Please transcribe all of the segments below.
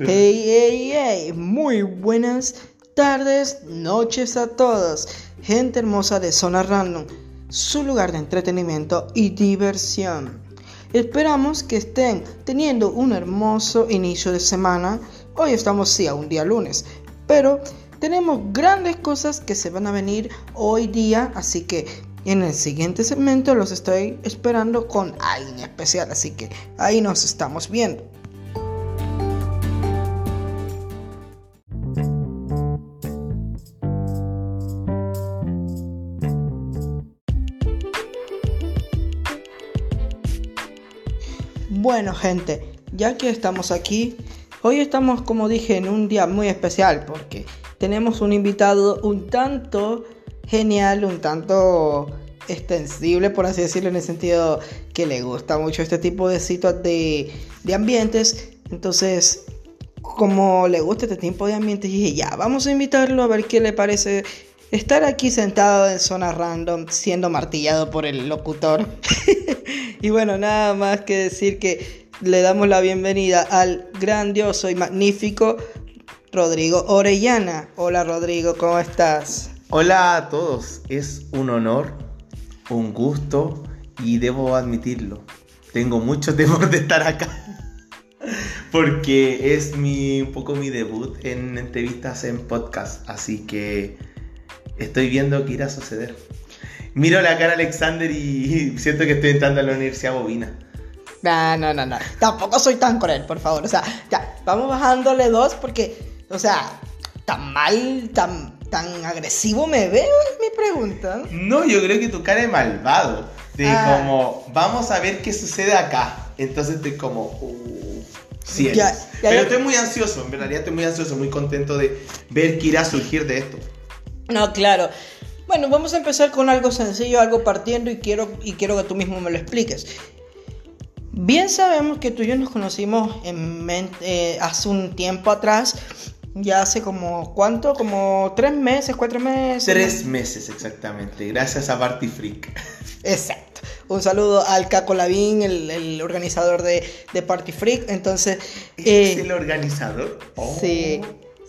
Hey, hey, hey, muy buenas tardes, noches a todos, gente hermosa de Zona Random, su lugar de entretenimiento y diversión. Esperamos que estén teniendo un hermoso inicio de semana. Hoy estamos sí a un día lunes, pero tenemos grandes cosas que se van a venir hoy día, así que en el siguiente segmento los estoy esperando con alguien especial, así que ahí nos estamos viendo. Bueno gente, ya que estamos aquí, hoy estamos como dije en un día muy especial porque tenemos un invitado un tanto genial, un tanto extensible, por así decirlo, en el sentido que le gusta mucho este tipo de situaciones de, de ambientes. Entonces, como le gusta este tipo de ambientes, dije, ya, vamos a invitarlo a ver qué le parece estar aquí sentado en zona random, siendo martillado por el locutor. y bueno, nada más que decir que le damos la bienvenida al grandioso y magnífico Rodrigo Orellana. Hola Rodrigo, ¿cómo estás? Hola a todos, es un honor, un gusto y debo admitirlo, tengo mucho temor de estar acá porque es mi, un poco mi debut en entrevistas en podcast, así que estoy viendo qué irá a suceder. Miro la cara a Alexander y siento que estoy entrando a la Universidad Bobina. No, no, no, no. Tampoco soy tan cruel, por favor. O sea, ya, vamos bajándole dos porque, o sea, tan mal, tan tan agresivo me veo, es mi pregunta. No, yo creo que tu cara es malvado. De ah. como, vamos a ver qué sucede acá. Entonces estoy como, uh, sí Pero estoy muy ansioso, en realidad estoy muy ansioso, muy contento de ver qué irá a surgir de esto. No, claro. Bueno, vamos a empezar con algo sencillo, algo partiendo y quiero, y quiero que tú mismo me lo expliques. Bien sabemos que tú y yo nos conocimos en, eh, hace un tiempo atrás ya hace como, ¿cuánto? Como tres meses, cuatro meses. Tres meses exactamente, gracias a Party Freak. Exacto. Un saludo al Caco Lavín, el, organizador de, Party Freak. Entonces. ¿Es eh, el organizador? Sí,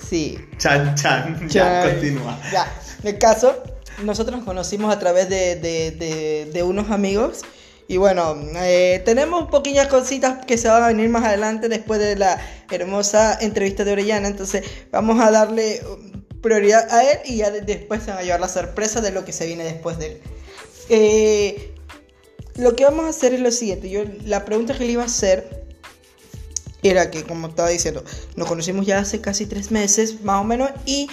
sí. Chan, chan, ya continúa. Ya, en el caso, nosotros nos conocimos a través de, de, de unos amigos y bueno, eh, tenemos pequeñas cositas que se van a venir más adelante después de la hermosa entrevista de Orellana. Entonces vamos a darle prioridad a él y ya después se va a llevar la sorpresa de lo que se viene después de él. Eh, lo que vamos a hacer es lo siguiente. Yo, la pregunta que le iba a hacer era que, como estaba diciendo, nos conocimos ya hace casi tres meses, más o menos, y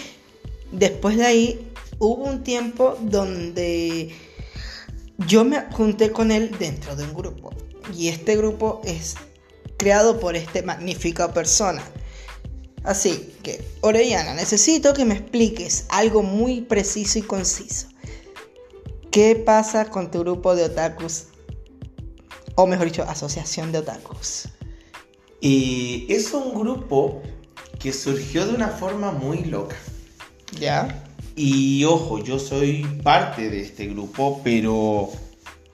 después de ahí hubo un tiempo donde yo me junté con él dentro de un grupo y este grupo es creado por esta magnífica persona. Así que, Orellana, necesito que me expliques algo muy preciso y conciso. ¿Qué pasa con tu grupo de otakus? O mejor dicho, asociación de otakus. Y es un grupo que surgió de una forma muy loca. ¿Ya? Y ojo, yo soy parte de este grupo, pero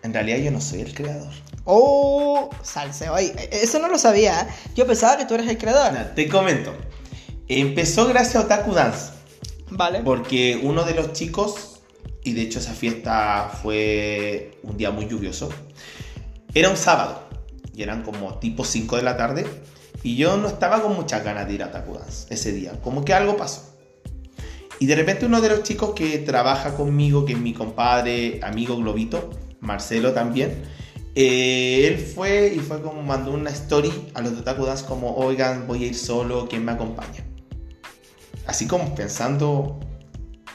en realidad yo no soy el creador. Oh, salseo ahí. Eso no lo sabía. ¿eh? Yo pensaba que tú eres el creador. te comento. Empezó gracias a Otaku Dance. Vale. Porque uno de los chicos, y de hecho esa fiesta fue un día muy lluvioso, era un sábado. Y eran como tipo 5 de la tarde. Y yo no estaba con muchas ganas de ir a Otaku Dance ese día. Como que algo pasó. Y de repente uno de los chicos que trabaja conmigo, que es mi compadre, amigo Globito, Marcelo también, eh, él fue y fue como mandó una story a los de como, oigan, voy a ir solo, ¿quién me acompaña? Así como pensando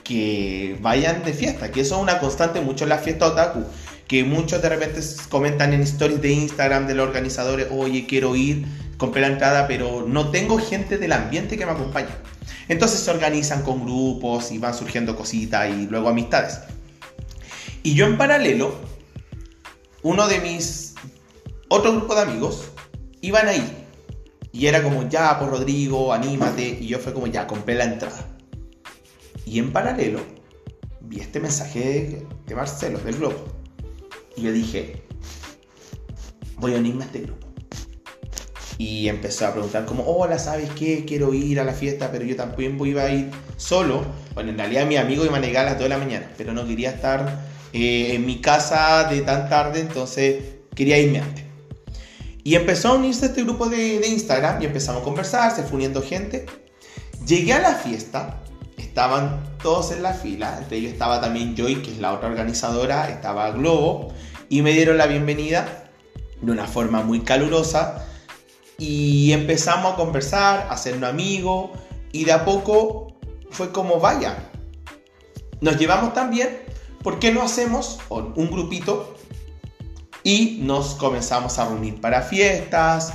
que vayan de fiesta, que eso es una constante mucho en la fiesta otaku, que muchos de repente comentan en stories de Instagram de los organizadores, oye, quiero ir, compré la entrada, pero no tengo gente del ambiente que me acompañe. Entonces se organizan con grupos y van surgiendo cositas y luego amistades. Y yo en paralelo, uno de mis, otro grupo de amigos, iban ahí. Y era como, ya, pues, Rodrigo, anímate. Y yo fue como, ya, compré la entrada. Y en paralelo, vi este mensaje de, Marcelo, del grupo. Y yo dije, voy a unirme a este grupo. y empezó a preguntar como, hola, ¿sabes qué? Quiero ir a la fiesta, pero yo también iba a ir solo. Bueno, en realidad mi amigo iba a llegar a las 2 de la mañana, pero no quería estar eh, en mi casa de tan tarde, entonces quería irme antes. Y empezó a unirse a este grupo de, de Instagram y empezamos a conversar, se fue uniendo gente. Llegué a la fiesta, estaban todos en la fila, entre ellos estaba también Joy, que es la otra organizadora, estaba Globo, y me dieron la bienvenida de una forma muy calurosa y empezamos a conversar, a hacernos amigos y de a poco fue como vaya. Nos llevamos tan bien, ¿por qué no hacemos un grupito y nos comenzamos a reunir para fiestas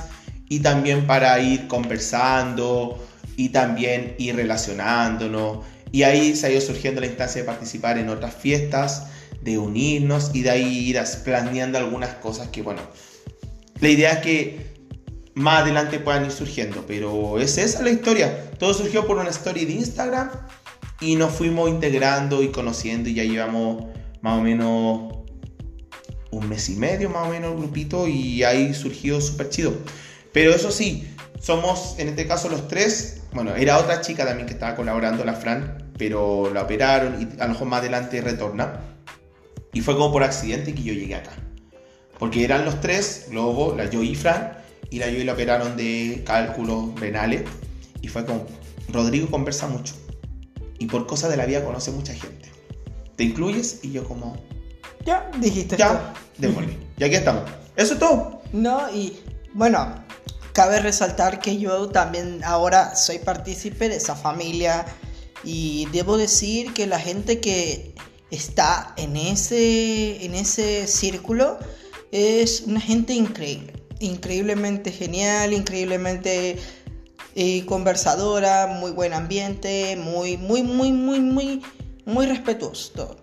y también para ir conversando y también ir relacionándonos y ahí se ha ido surgiendo la instancia de participar en otras fiestas, de unirnos y de ahí ir planeando algunas cosas que bueno, la idea es que más adelante puedan ir surgiendo. Pero es esa la historia. Todo surgió por una story de Instagram y nos fuimos integrando y conociendo y ya llevamos más o menos un mes y medio más o menos el grupito y ahí surgió súper chido. Pero eso sí, somos en este caso los tres. Bueno, era otra chica también que estaba colaborando, la Fran, pero la operaron y a lo mejor más adelante retorna. Y fue como por accidente que yo llegué acá. Porque eran los tres, Globo, la Joy y Fran, y la Joy la operaron de cálculos renales. Y fue como, Rodrigo conversa mucho. Y por cosas de la vida conoce mucha gente. ¿Te incluyes? Y yo como... Ya, dijiste. Ya, démosle. y aquí estamos. Eso es todo. No, y bueno, cabe resaltar que yo también ahora soy partícipe de esa familia. Y debo decir que la gente que está en ese, en ese círculo es una gente increíble, increíblemente genial, increíblemente eh, conversadora, muy buen ambiente, muy, muy, muy, muy, muy, muy respetuoso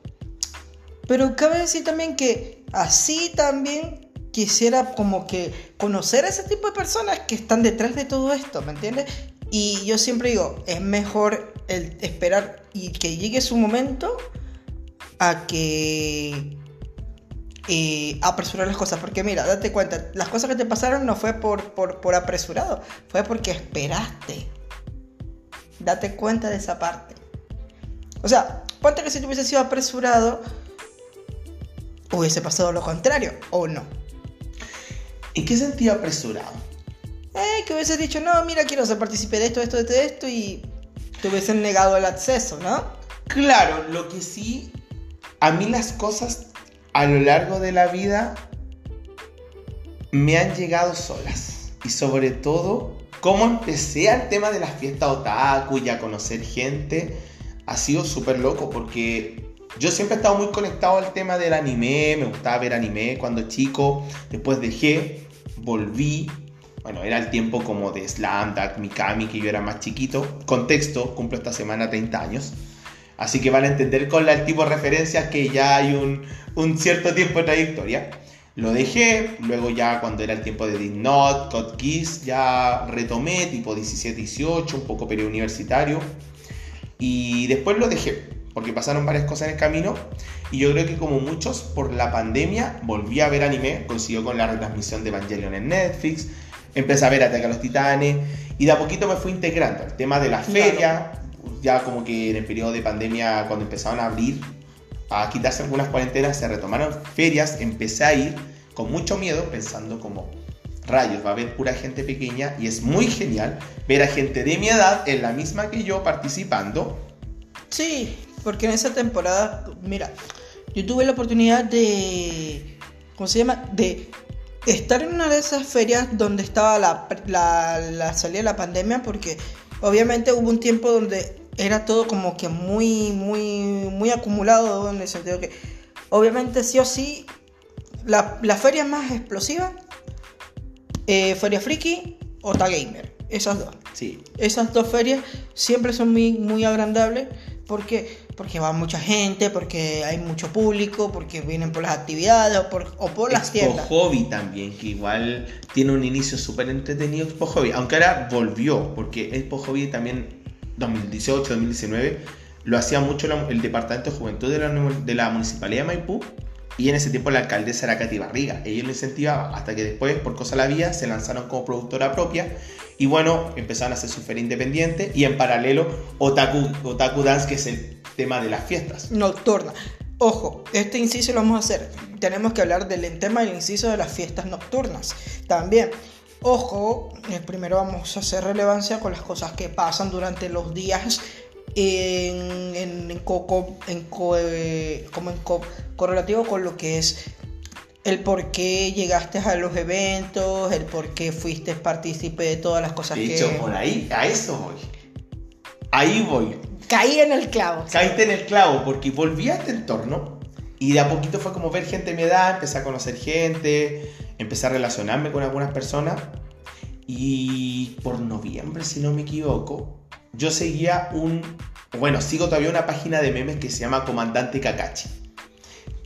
Pero cabe decir también que así también quisiera como que conocer a ese tipo de personas que están detrás de todo esto, ¿me entiendes? Y yo siempre digo, es mejor el esperar y que llegue su momento a que apresurar las cosas. Porque mira, date cuenta, las cosas que te pasaron no fue por, por, apresurado, fue porque esperaste. Date cuenta de esa parte. O sea, ponte que si tú hubiese sido apresurado, hubiese pasado lo contrario, o no. ¿En qué sentido apresurado? Eh, que hubiese dicho, no, mira, quiero ser partícipe de esto, esto, esto, esto, y te hubiesen negado el acceso, ¿no? Claro, lo que sí, a mí las cosas a lo largo de la vida me han llegado solas. Y sobre todo, cómo empecé al tema de las fiestas otaku y a conocer gente, ha sido súper loco porque yo siempre he estado muy conectado al tema del anime, me gustaba ver anime cuando chico, después dejé, volví, bueno, era el tiempo como de Slam Dunk, Mikami, que yo era más chiquito. Contexto, cumplo esta semana 30 años. Así que van a entender con el tipo de referencias que ya hay un, un cierto tiempo de trayectoria. Lo dejé, luego ya cuando era el tiempo de Did Not, Code Kiss, ya retomé, tipo 17-18, un poco universitario Y después lo dejé, porque pasaron varias cosas en el camino. Y yo creo que como muchos, por la pandemia, volví a ver anime, consiguió con la retransmisión de Evangelion en Netflix, empecé a ver Ataque a los Titanes, y de a poquito me fui integrando. El tema de la feria, ya como que en el periodo de pandemia, cuando empezaron a abrir, a quitarse algunas cuarentenas, se retomaron ferias, empecé a ir con mucho miedo, pensando como, rayos, va a haber pura gente pequeña y es muy genial ver a gente de mi edad, en la misma que yo, participando. Sí, porque en esa temporada, mira, yo tuve la oportunidad de, ¿cómo se llama? De estar en una de esas ferias donde estaba la, la, la salida de la pandemia, porque obviamente hubo un tiempo donde era todo como que muy, muy, muy acumulado en el sentido que, obviamente, sí o sí, la, la feria más explosiva, eh, Feria Friki o Gamer, esas dos. Sí. Esas dos ferias siempre son muy, muy agrandables porque, porque va mucha gente, porque hay mucho público, porque vienen por las actividades o por, o por las tiendas. Hobby también, que igual tiene un inicio súper entretenido Expo Hobby, aunque ahora volvió, porque Expo Hobby también 2018, 2019, lo hacía mucho el Departamento de Juventud de la, Municipalidad de Maipú Y en ese tiempo la alcaldesa era Katy Barriga. Ella lo incentivaba hasta que después, por cosa la vía, se lanzaron como productora propia. Y bueno, empezaron a ser súper independientes. Y en paralelo, Otaku, Otaku Dance, que es el tema de las fiestas. Nocturna. Ojo, este inciso lo vamos a hacer. Tenemos que hablar del tema del inciso de las fiestas nocturnas. También, ojo, eh, primero vamos a hacer relevancia con las cosas que pasan durante los días en, en, en, co- en co- eh, como en co- correlativo con lo que es el por qué llegaste a los eventos, el por qué fuiste partícipe de todas las cosas De que... hecho, por ahí, a eso voy. Ahí voy. Caí en el clavo. Caíste en el clavo porque volví a este entorno y de a poquito fue como ver gente de mi edad, empecé a conocer gente, empecé a relacionarme con algunas personas y por noviembre, si no me equivoco, yo seguía un, bueno, sigo todavía una página de memes que se llama Comandante Kakashi,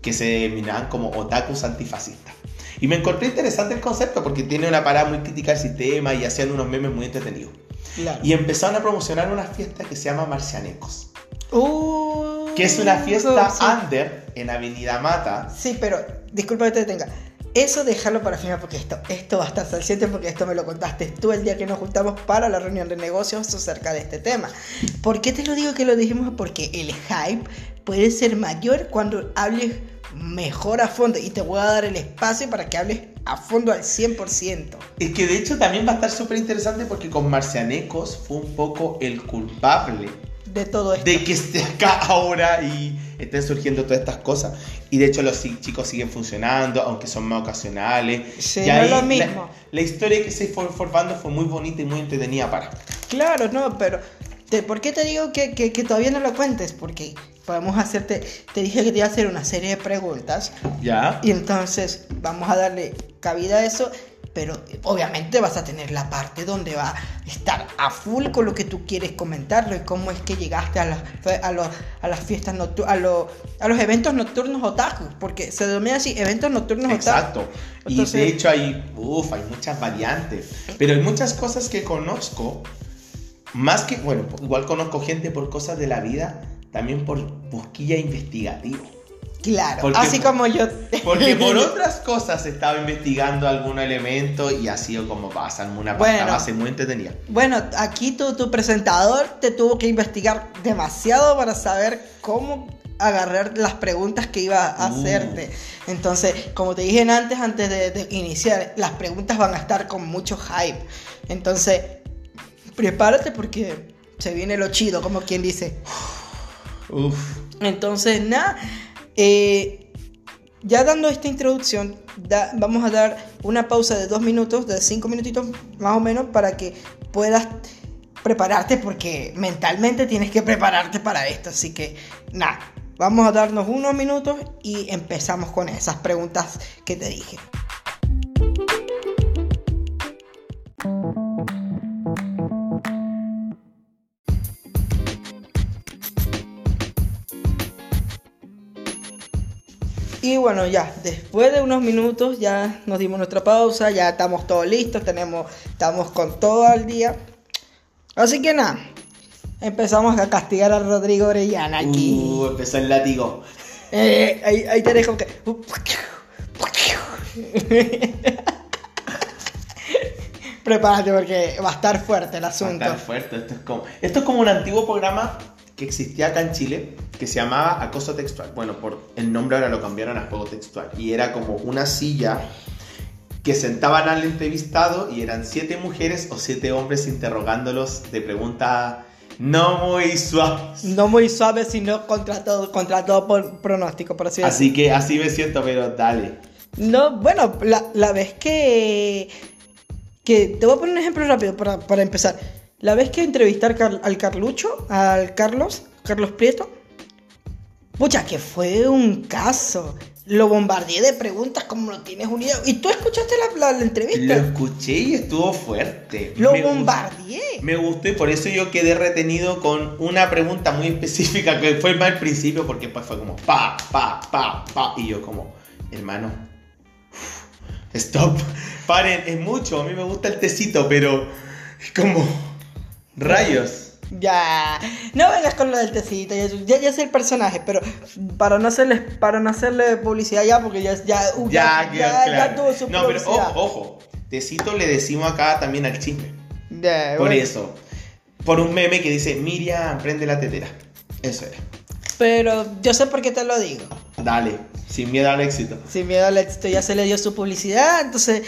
que se denominaban como otakus antifascistas. Y me encontré interesante el concepto porque tiene una parada muy crítica del sistema y hacían unos memes muy entretenidos. Claro. Y empezaron a promocionar una fiesta que se llama Marcianecos. Uh, Que es una fiesta sí. under en Avenida Mata. Sí, pero disculpa que te detenga. Eso déjalo para final porque esto, esto va a estar salciente porque esto me lo contaste tú el día que nos juntamos para la reunión de negocios acerca de este tema. ¿Por qué te lo digo que lo dijimos? Porque el hype puede ser mayor cuando hables mejor a fondo y te voy a dar el espacio para que hables a fondo al 100%. Es que de hecho también va a estar súper interesante porque con Marcianecos fue un poco el culpable De todo esto. de que esté acá ahora y estén surgiendo todas estas cosas. Y de hecho los chicos siguen funcionando, aunque son más ocasionales. Sí, Y no es ahí lo la- mismo. La, historia que se fue formando fue muy bonita y muy entretenida para. Claro, no, pero te- ¿por qué te digo que, que- que todavía no lo cuentes? Porque podemos hacerte, te dije que te iba a hacer una serie de preguntas ¿Ya? y entonces vamos a darle cabida a eso, pero obviamente vas a tener la parte donde va a estar a full con lo que tú quieres comentarlo y cómo es que llegaste a las, a los- a las fiestas nocturnas, a, los- a los eventos nocturnos otaku, porque se denomina así, eventos nocturnos otaku. Exacto. Y de hecho hay, uf, hay muchas variantes. Pero hay muchas cosas que conozco. Más que, bueno, igual conozco gente por cosas de la vida, también por busquilla investigativa. Claro, Porque- así como yo. Porque por otras cosas estaba investigando algún elemento y ha sido como pasarme una Bueno. base muy entretenida. Bueno, aquí tu, tu presentador te tuvo que investigar demasiado para saber cómo agarrar las preguntas que iba a Uh. hacerte. Entonces, como te dije antes, antes de, de iniciar, las preguntas van a estar con mucho hype. Entonces, prepárate porque se viene lo chido, como quien dice. Uf. Entonces, nada, eh, ya dando esta introducción, vamos a dar una pausa de dos minutos, de cinco minutitos más o menos, para que puedas prepararte, porque mentalmente tienes que prepararte para esto. Así que, nada, vamos a darnos unos minutos y empezamos con esas preguntas que te dije. Y bueno, ya, después de unos minutos ya nos dimos nuestra pausa, ya estamos todos listos, tenemos, estamos con todo al día. Así que nada, empezamos a castigar a Rodrigo Orellana aquí. Uh, empezó el látigo. Eh, ahí, ahí te dejo que... Prepárate porque va a estar fuerte el asunto. Tan fuerte. Esto es, como, esto es como un antiguo programa que existía acá en Chile que se llamaba Acoso Textual. Bueno, por el nombre ahora lo cambiaron a Juego Textual. Y era como una silla que sentaban al entrevistado y eran siete mujeres o siete hombres interrogándolos de preguntas no muy suaves. No muy suave, sino contra todo, contra todo por pronóstico, por así decirlo. Así que así me siento, pero dale. No, bueno, la, la vez que. que te voy a poner un ejemplo rápido para, para empezar. La vez que entrevisté al, Car- al Carlucho, al Carlos, Carlos Prieto. Pucha, que fue un caso. Lo bombardeé de preguntas como lo tienes unido. ¿Y tú escuchaste la, la- la Lo entrevista? escuché y estuvo fuerte. Lo Me gustó- bombardeé. Me gustó y por eso yo quedé retenido con una pregunta muy específica que fue más al principio porque después fue como pa, pa, pa, pa y yo como, hermano, stop, paren, es mucho, a mí me gusta el tecito, pero es como, rayos. Ya, no vengas con lo del tecito, ya, ya, ya sé el personaje, pero para no hacerle, para no hacerle publicidad ya, porque ya, ya, uh, Ya, ya, claro. ya tuvo su No, pero ojo, ojo. Tecito le decimos acá también al chisme. Por bueno. eso. Por un meme que dice, Miriam, prende la tetera. Eso era. Pero yo sé por qué te lo digo. Dale, sin miedo al éxito. Sin miedo al éxito, ya se le dio su publicidad, entonces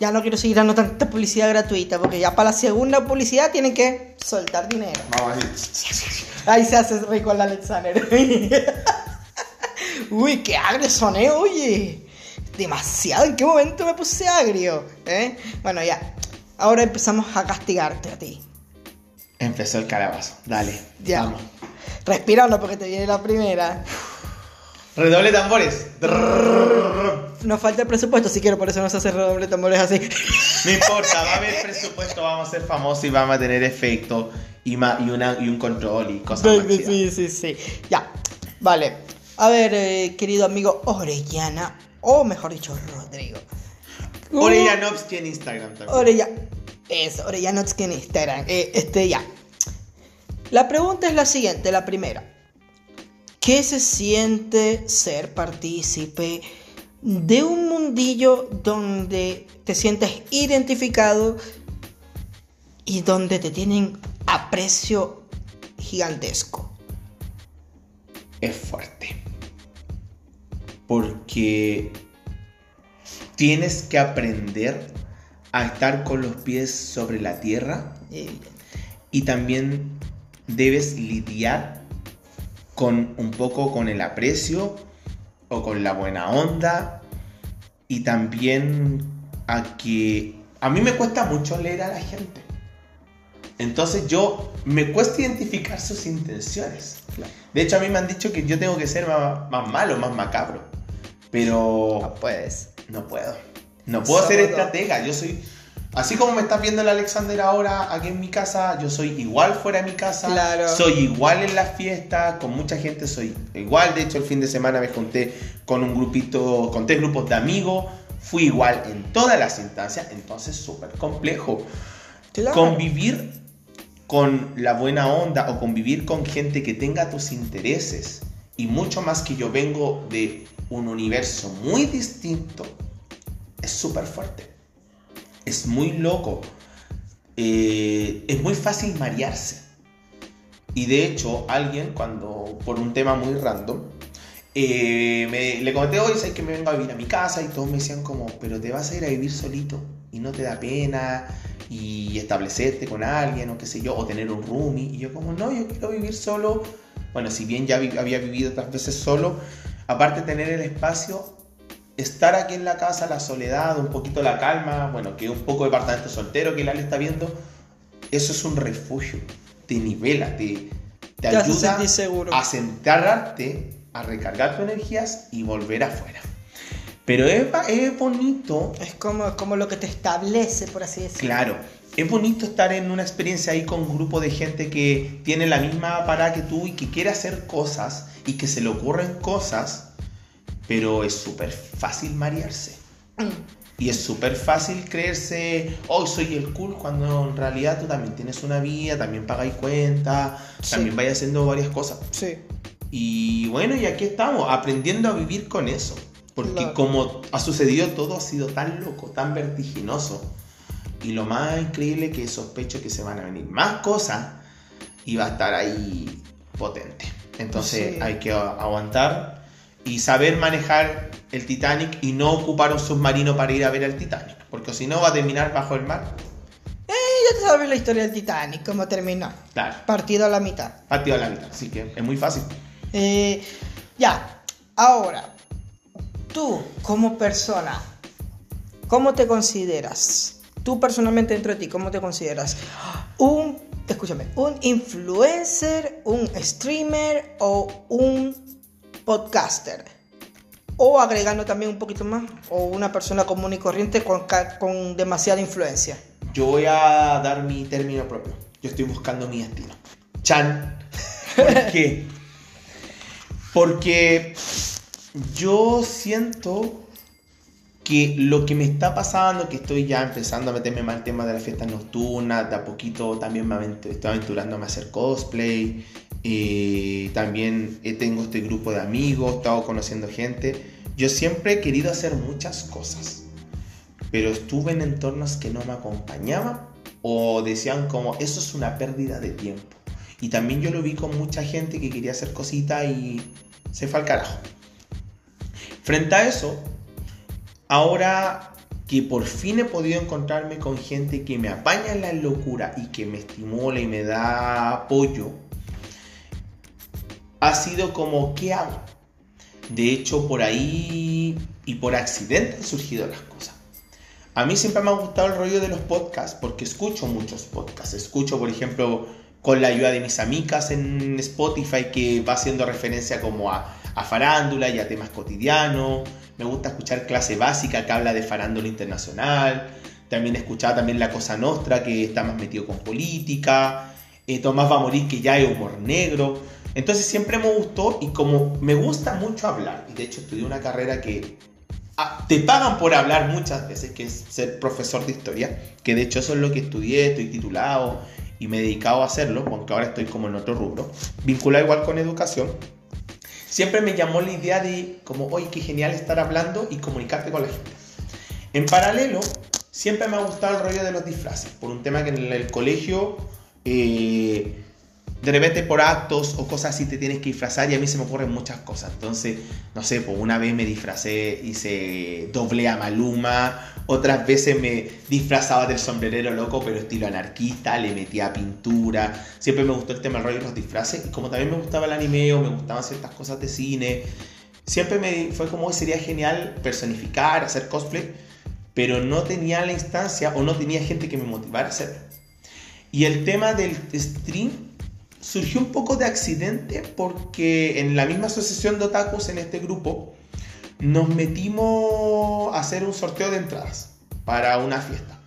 ya no quiero seguir dando tanta publicidad gratuita, porque ya para la segunda publicidad tienen que soltar dinero. Vamos a decir. Ahí se hace rico el Alexander. Uy, qué agrio soné, oye. Demasiado, ¿en qué momento me puse agrio? ¿Eh? Bueno, ya. Ahora empezamos a castigarte a ti. Empezó el calabazo. Dale. Ya. Vamos. Respirando porque te viene la primera. Redoble tambores. Nos falta el presupuesto, si quiero, por eso no se hace redoble tambores así. No importa, va a haber presupuesto, vamos a ser famosos y vamos a tener efecto y, y, y un control y cosas chidas. Sí, sí, sí. Ya, vale. A ver, eh, querido amigo Orellana, o mejor dicho, Rodrigo. Orellanovsky en Instagram también. Orella. Es Orellanovsky en Instagram. Este, ya. La pregunta es la siguiente, la primera. ¿Qué se siente ser partícipe de un mundillo donde te sientes identificado y donde te tienen aprecio gigantesco? es fuerte. Porque tienes que aprender a estar con los pies sobre la tierra y también debes lidiar con un poco con el aprecio o con la buena onda y también a que a mí me cuesta mucho leer a la gente. Entonces yo me cuesta identificar sus intenciones. Claro. De hecho a mí me han dicho que yo tengo que ser más, más malo, más macabro. Pero No puedes. no puedo. No puedo ser Solo. estratega. Yo soy. Así como me estás viendo el Alexander ahora aquí en mi casa, yo soy igual fuera de mi casa. Claro. Soy igual en las fiestas, con mucha gente soy igual. De hecho, el fin de semana me junté con un grupito, con tres grupos de amigos. Fui igual en todas las instancias. Entonces, súper complejo. Claro. Convivir con la buena onda o convivir con gente que tenga tus intereses y mucho más que yo vengo de un universo muy distinto, es súper fuerte. Es muy loco. Eh, es muy fácil marearse. Y de hecho, alguien, cuando por un tema muy random, eh, me- le comenté hoy, sé que me vengo a vivir a mi casa y todos me decían como, pero te vas a ir a vivir solito y no te da pena y establecerte con alguien o qué sé yo, o tener un roomie. Y yo como, no, yo quiero vivir solo. Bueno, si bien ya había vivido otras veces solo, aparte de tener el espacio, estar aquí en la casa, la soledad, un poquito la calma, bueno, que un poco departamento soltero que la le está viendo, eso es un refugio, te nivela, te, te Te ayuda a sentarte, a recargar tus energías y volver afuera. Pero es, es bonito, Es como, es como lo que te establece, por así decirlo. claro, es bonito estar en una experiencia ahí con un grupo de gente que tiene la misma parada que tú y que quiere hacer cosas y que se le ocurren cosas, pero es súper fácil marearse. Y es súper fácil creerse, hoy soy el cool, cuando en realidad tú también tienes una vida, también pagáis cuenta, Sí. también vais haciendo varias cosas. Sí. Y bueno, y aquí estamos, aprendiendo a vivir con eso. Porque Claro. como ha sucedido todo, ha sido tan loco, tan vertiginoso. Y lo más increíble que sospecho que se van a venir más cosas y va a estar ahí potente. Entonces Sí. hay que aguantar y saber manejar el Titanic y no ocupar un submarino para ir a ver el Titanic. Porque si no va a terminar bajo el mar. Y ya te sabes la historia del Titanic, cómo terminó. Claro, Partido a la mitad. partido a la mitad. Así que es muy fácil. Eh, ya, ahora, tú como persona, ¿cómo te consideras? Tú personalmente dentro de ti, ¿cómo te consideras? Un, escúchame, un influencer, un streamer o un podcaster. O agregando también un poquito más, o una persona común y corriente con, con demasiada influencia. Yo voy a dar mi término propio. Yo estoy buscando mi destino. Chan. ¿Por qué? Porque yo siento que lo que me está pasando, que estoy ya empezando a meterme más el tema de las fiestas nocturnas, de a poquito también me estoy aventurándome a hacer cosplay, eh, también tengo este grupo de amigos, he estado conociendo gente. Yo siempre he querido hacer muchas cosas, pero estuve en entornos que no me acompañaban o decían como, eso es una pérdida de tiempo. Y también yo lo vi con mucha gente que quería hacer cositas y se fue al carajo. Frente a eso, Ahora que por fin he podido encontrarme con gente que me apaña en la locura y que me estimula y me da apoyo, ha sido como, ¿qué hago? De hecho, por ahí y por accidente han surgido las cosas. A mí siempre me ha gustado el rollo de los podcasts porque escucho muchos podcasts. Escucho, por ejemplo, con la ayuda de mis amigas en Spotify que va haciendo referencia como a, a farándula y a temas cotidianos me gusta escuchar clase básica que habla de farándula internacional, también escuchaba también La Cosa Nostra que está más metido con política, eh, Tomás va a morir que ya es humor negro, entonces siempre me gustó y como me gusta mucho hablar, y de hecho estudié una carrera que ah, te pagan por hablar muchas veces, que es ser profesor de historia, que de hecho eso es lo que estudié, estoy titulado y me he dedicado a hacerlo, aunque ahora estoy como en otro rubro, vinculado igual con educación siempre me llamó la idea de como, oye, qué genial estar hablando y comunicarte con la gente. En paralelo, siempre me ha gustado el rollo de los disfraces, por un tema que en el colegio, eh, de repente por actos o cosas así te tienes que disfrazar y a mí se me ocurren muchas cosas. Entonces, no sé, pues una vez me disfracé, hice doble a Maluma, otras veces me disfrazaba del sombrerero loco, pero estilo anarquista, le metía pintura. Siempre me gustó el tema del rollo de los disfraces. Y como también me gustaba el anime o me gustaban ciertas cosas de cine, siempre me fue como sería genial personificar, hacer cosplay, pero no tenía la instancia o no tenía gente que me motivara a hacerlo. Y el tema del stream surgió un poco de accidente porque en la misma asociación de otakus en este grupo nos metimos a hacer un sorteo de entradas para una fiesta.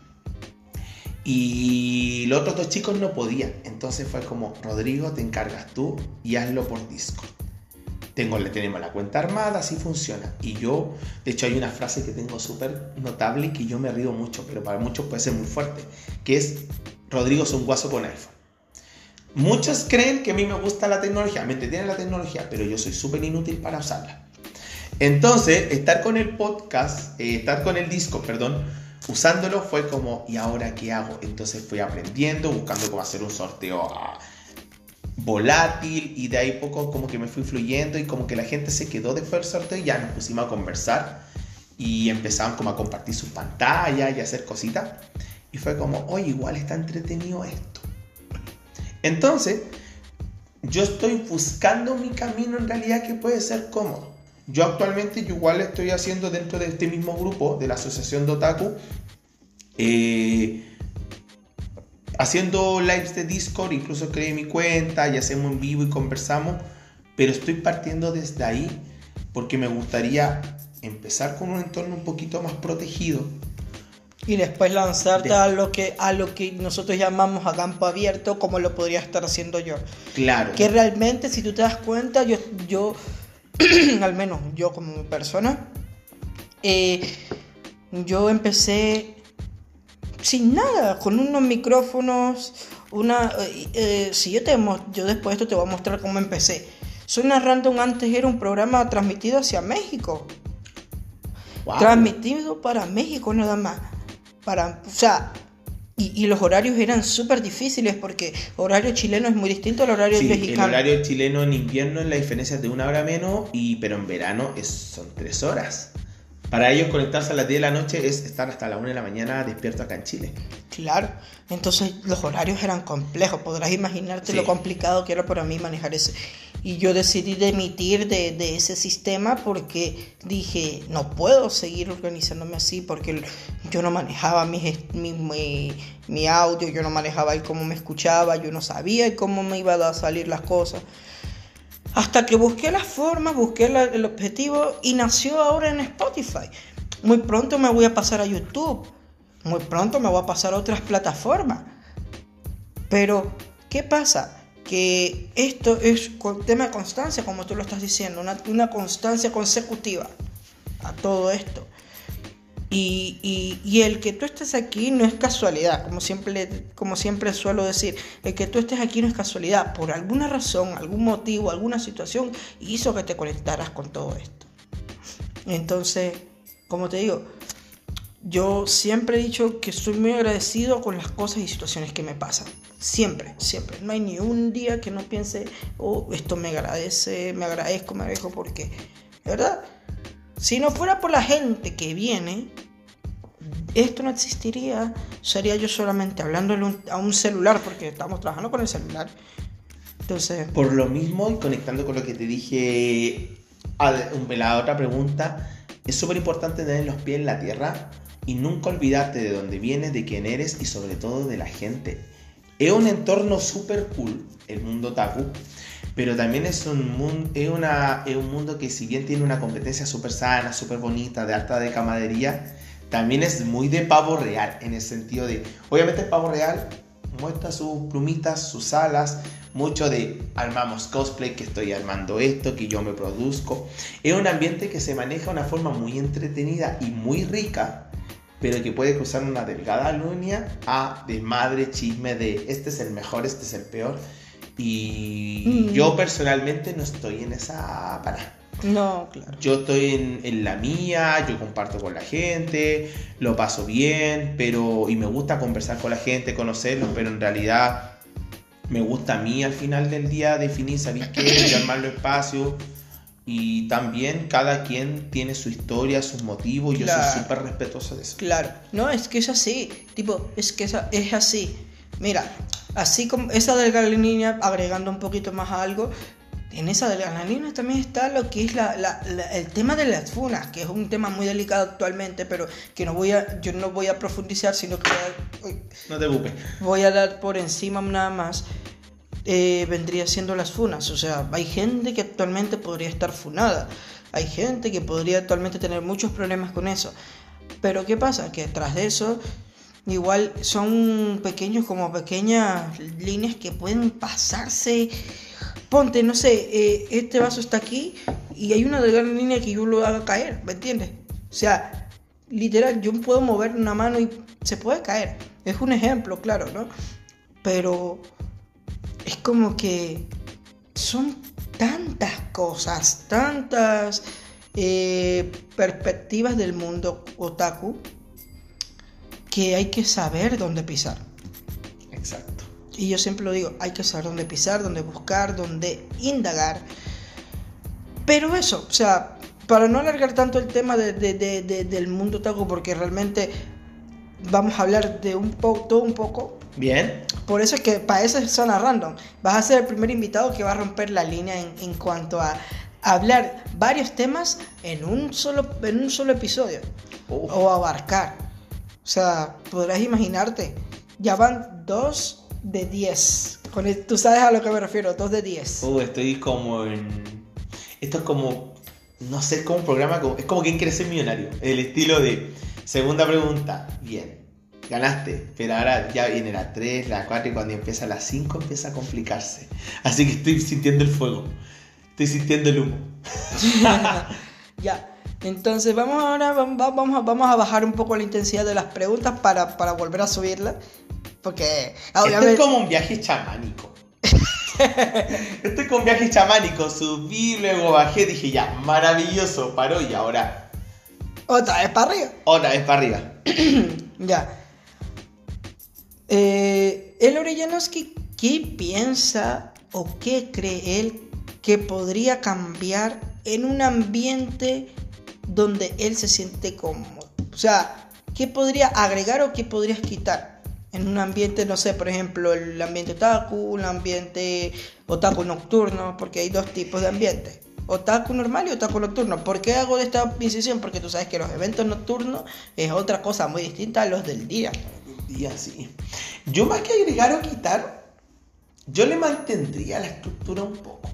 Y los otros dos chicos no podían. Entonces fue como, Rodrigo, te encargas tú y hazlo por Discord. Tengo, le tenemos la cuenta armada, así funciona. Y yo, de hecho hay una frase que tengo súper notable y que yo me río mucho, pero para muchos puede ser muy fuerte, que es, Rodrigo es un guaso con iPhone. Muchos creen que a mí me gusta la tecnología, me entretiene la tecnología, pero yo soy súper inútil para usarla. Entonces, estar con el podcast, eh, estar con el disco, perdón, usándolo fue como, ¿y ahora qué hago? Entonces fui aprendiendo, buscando cómo hacer un sorteo ah, volátil y de ahí poco como que me fui fluyendo y como que la gente se quedó después del sorteo y ya nos pusimos a conversar y empezaban como a compartir sus pantallas y a hacer cositas. Y fue como, oye, igual está entretenido esto. Entonces, yo estoy buscando mi camino en realidad que puede ser cómodo. Yo actualmente yo igual estoy haciendo dentro de este mismo grupo de la Asociación de Otaku, eh, haciendo lives de Discord, incluso creé mi cuenta y hacemos en vivo y conversamos, pero estoy partiendo desde ahí porque me gustaría empezar con un entorno un poquito más protegido. Y después lanzarte a, lo que, a lo que nosotros llamamos a campo abierto, como lo podría estar haciendo yo. Claro. Que realmente, si tú te das cuenta, yo, yo al menos yo como persona, eh, yo empecé sin nada, con unos micrófonos, una... Eh, eh, si yo te yo después de esto te voy a mostrar cómo empecé. Soy Random antes era un programa transmitido hacia México. Transmitido para México nada más. Para, o sea, y, los horarios eran súper difíciles porque horario chileno es muy distinto al horario sí, mexicano. El horario chileno en invierno la diferencia es de una hora menos, y, pero en verano es, son tres horas. Para ellos conectarse a las 10 de la noche es estar hasta la 1 de la mañana despierto acá en Chile. Claro, entonces los horarios eran complejos, podrás imaginarte lo complicado que era para mí manejar ese. Y yo decidí demitir de, ese sistema porque dije, no puedo seguir organizándome así porque yo no manejaba mi, mi, audio, yo no manejaba el cómo me escuchaba, yo no sabía cómo me iban a salir las cosas. Hasta que busqué las formas, busqué el objetivo y nació ahora en Spotify. Muy pronto me voy a pasar a YouTube. Muy pronto me voy a pasar a otras plataformas. Pero, ¿qué pasa? Que esto es con tema de constancia, como tú lo estás diciendo, una, constancia consecutiva a todo esto. Y, y, y, el que tú estés aquí no es casualidad, como siempre, como siempre suelo decir, el que tú estés aquí no es casualidad, por alguna razón, algún motivo, alguna situación hizo que te conectaras con todo esto. Entonces, como te digo, yo siempre he dicho que estoy muy agradecido con las cosas y situaciones que me pasan. Siempre, siempre. No hay ni un día que no piense, oh, esto me agradece, me agradezco, me agradezco porque, ¿verdad? Si no fuera por la gente que viene, esto no existiría. Sería yo solamente hablándole a un celular porque estamos trabajando con el celular. Entonces... Por lo mismo y conectando con lo que te dije a la otra pregunta, es súper importante tener los pies en la tierra y nunca olvidarte de dónde vienes, de quién eres y sobre todo de la gente. Es un entorno súper cool, el mundo Taku, pero también es un, mundo, es, una, es un mundo que si bien tiene una competencia súper sana, súper bonita, de alta de camadería, también es muy de pavo real, en el sentido de, obviamente el pavo real muestra sus plumitas, sus alas, mucho de armamos cosplay, que estoy armando esto, que yo me produzco. Es un ambiente que se maneja de una forma muy entretenida y muy rica, pero que puede cruzar una delgada línea a desmadre, chisme de este es el mejor, este es el peor. Y mm. yo personalmente no estoy en esa parada. No, claro. Yo estoy en, en, la mía, yo comparto con la gente, lo paso bien, pero y me gusta conversar con la gente, conocerlos, pero en realidad me gusta a mí al final del día definir, ¿sabéis qué? armar los espacios y también cada quien tiene su historia, sus motivos, y yo soy súper respetuoso de eso. Claro, no, es que es así, tipo, es que es así. Mira, así como esa delgada línea, agregando un poquito más a algo, en esa delgada línea también está lo que es la, el tema de las funas, que es un tema muy delicado actualmente, pero que no voy a, yo no voy a profundizar, sino que no te preocupes. Voy a dar por encima nada más eh, vendría siendo las funas. O sea, hay gente que actualmente podría estar funada. Hay gente que podría actualmente tener muchos problemas con eso. Pero ¿qué pasa? Que tras de eso, igual son pequeños como pequeñas líneas que pueden pasarse. Ponte, no sé, eh, este vaso está aquí y hay una delgada línea que yo lo haga caer, ¿me entiendes? O sea, literal, yo puedo mover una mano y se puede caer. Es un ejemplo, claro, ¿no? Pero es como que son tantas cosas, tantas eh, perspectivas del mundo otaku que hay que saber dónde pisar. Exacto. Y yo siempre lo digo, hay que saber dónde pisar, dónde buscar, dónde indagar. Pero eso, o sea, para no alargar tanto el tema del mundo otaku, porque realmente vamos a hablar de un poco, todo un poco, Bien. Por eso es que para eso es zona random. Vas a ser el primer invitado que va a romper la línea en, cuanto a hablar varios temas en un solo, en un solo episodio. O abarcar. O sea, podrás imaginarte. Ya van dos de diez. Con Tú sabes a lo que me refiero, dos de diez. Uh, estoy como en... Esto es como... No sé, es como un programa... Es como quien quiere ser millonario. El estilo de... Segunda pregunta. Bien ganaste, pero ahora ya viene la 3, la 4 y cuando empieza la 5 empieza a complicarse. Así que estoy sintiendo el fuego, estoy sintiendo el humo. ya, entonces vamos ahora, vamos a, vamos a bajar un poco la intensidad de las preguntas para, para volver a subirla. Porque Esto es como un viaje chamánico. Esto es como un viaje chamánico. Subí, luego bajé, dije ya, maravilloso, paró y ahora. Otra vez para arriba. Otra vez para arriba. ya. Eh, el Orellanoski, ¿qué piensa o qué cree él que podría cambiar en un ambiente donde él se siente cómodo? O sea, ¿qué podría agregar o qué podrías quitar? En un ambiente, no sé, por ejemplo, el ambiente otaku, un ambiente otaku nocturno, porque hay dos tipos de ambientes. Otaku normal y otaku nocturno. ¿Por qué hago esta incisión? Porque tú sabes que los eventos nocturnos es otra cosa muy distinta a los del día y así. Yo más que agregar o quitar, yo le mantendría la estructura un poco.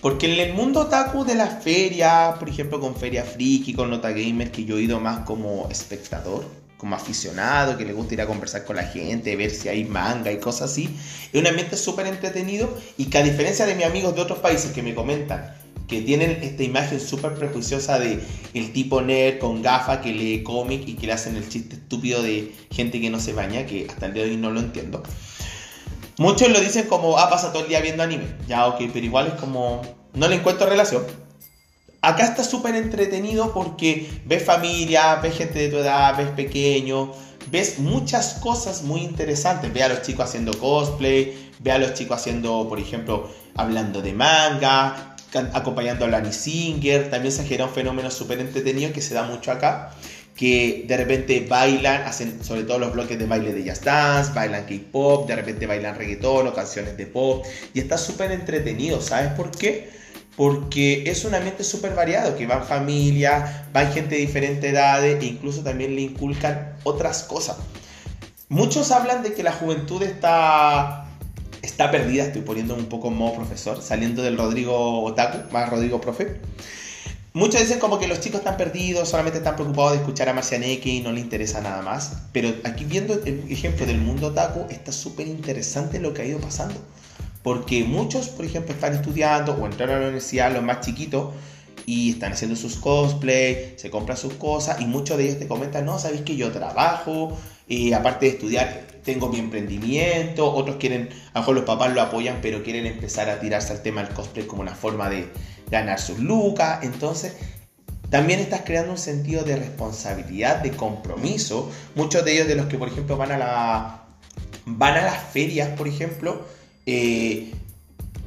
Porque en el mundo otaku de la feria, por ejemplo con Feria Friki, con Nota Gamer, que yo he ido más como espectador, como aficionado, que le gusta ir a conversar con la gente, ver si hay manga y cosas así, es un ambiente súper entretenido y que a diferencia de mis amigos de otros países que me comentan que tienen esta imagen súper prejuiciosa de el tipo nerd con gafa que lee cómic y que le hacen el chiste estúpido de gente que no se baña, que hasta el día de hoy no lo entiendo. Muchos lo dicen como, ah, pasa todo el día viendo anime. Ya, ok, pero igual es como, no le encuentro relación. Acá está súper entretenido porque ves familia, ves gente de tu edad, ves pequeño, ves muchas cosas muy interesantes. Ve a los chicos haciendo cosplay, ve a los chicos haciendo, por ejemplo, hablando de manga, acompañando a Lani Singer. También se genera un fenómeno súper entretenido que se da mucho acá, que de repente bailan, hacen sobre todo los bloques de baile de jazz dance, bailan K-pop, de repente bailan reggaetón o canciones de pop. Y está súper entretenido, ¿sabes por qué? porque es un ambiente súper variado, que van familias, van gente de diferentes edades e incluso también le inculcan otras cosas. Muchos hablan de que la juventud está, está perdida, estoy poniendo un poco en modo profesor, saliendo del Rodrigo Otaku, más Rodrigo Profe. Muchos dicen como que los chicos están perdidos, solamente están preocupados de escuchar a Marcianeque y no les interesa nada más. Pero aquí viendo el ejemplo del mundo otaku, está súper interesante lo que ha ido pasando. Porque muchos, por ejemplo, están estudiando o entraron a la universidad, los más chiquitos, y están haciendo sus cosplay, se compran sus cosas, y muchos de ellos te comentan, no, sabéis que yo trabajo, y aparte de estudiar, tengo mi emprendimiento, otros quieren, a lo mejor los papás lo apoyan, pero quieren empezar a tirarse al tema del cosplay como una forma de ganar sus lucas, entonces también estás creando un sentido de responsabilidad, de compromiso. Muchos de ellos de los que, por ejemplo, van a la van a las ferias, por ejemplo, eh,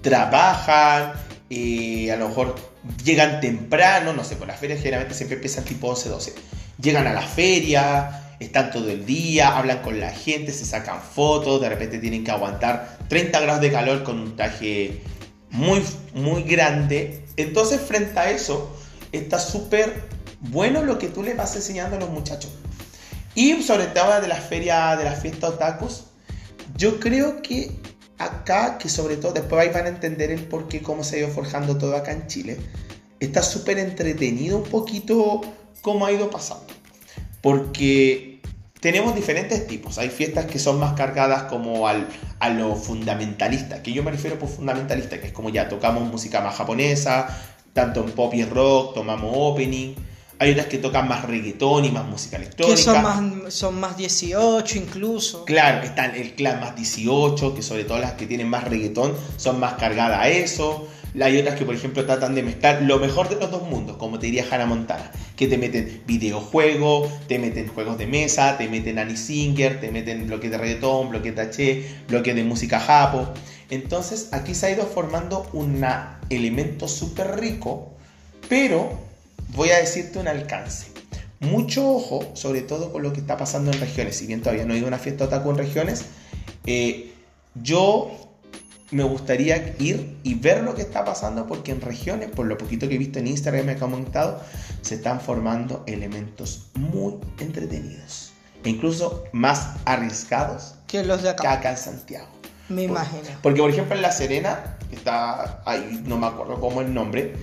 trabajan, eh, a lo mejor llegan temprano, no sé, por las ferias generalmente siempre empiezan tipo 11, 12. Llegan a la feria, están todo el día, hablan con la gente, se sacan fotos, de repente tienen que aguantar 30 grados de calor con un traje muy, muy grande. Entonces, frente a eso, está súper bueno lo que tú le vas enseñando a los muchachos. Y sobre todo de la feria, de la fiesta otakus, yo creo que acá, que sobre todo después ahí van a entender el por qué, cómo se ha ido forjando todo acá en Chile, está súper entretenido un poquito cómo ha ido pasando. Porque tenemos diferentes tipos. Hay fiestas que son más cargadas como al, a lo fundamentalista, que yo me refiero por fundamentalista, que es como ya tocamos música más japonesa, tanto en pop y rock, tomamos opening hay otras que tocan más reggaetón y más música electrónica. Que son más, son más 18 incluso. Claro, están el clan más 18, que sobre todo las que tienen más reggaetón son más cargadas a eso. Hay otras que, por ejemplo, tratan de mezclar lo mejor de los dos mundos, como te diría Hannah Montana, que te meten videojuegos, te meten juegos de mesa, te meten Annie Singer, te meten bloques de reggaetón, bloques de H, bloques de música japo. Entonces, aquí se ha ido formando un elemento súper rico, pero voy a decirte un alcance. Mucho ojo, sobre todo con lo que está pasando en regiones. Si bien todavía no he ido a una fiesta otaku en regiones, eh, yo me gustaría ir y ver lo que está pasando porque en regiones, por lo poquito que he visto en Instagram me he comentado, se están formando elementos muy entretenidos e incluso más arriesgados que los de acá, que acá en Santiago. Me imagino. Porque, por ejemplo, en La Serena, está ahí, no me acuerdo cómo el nombre,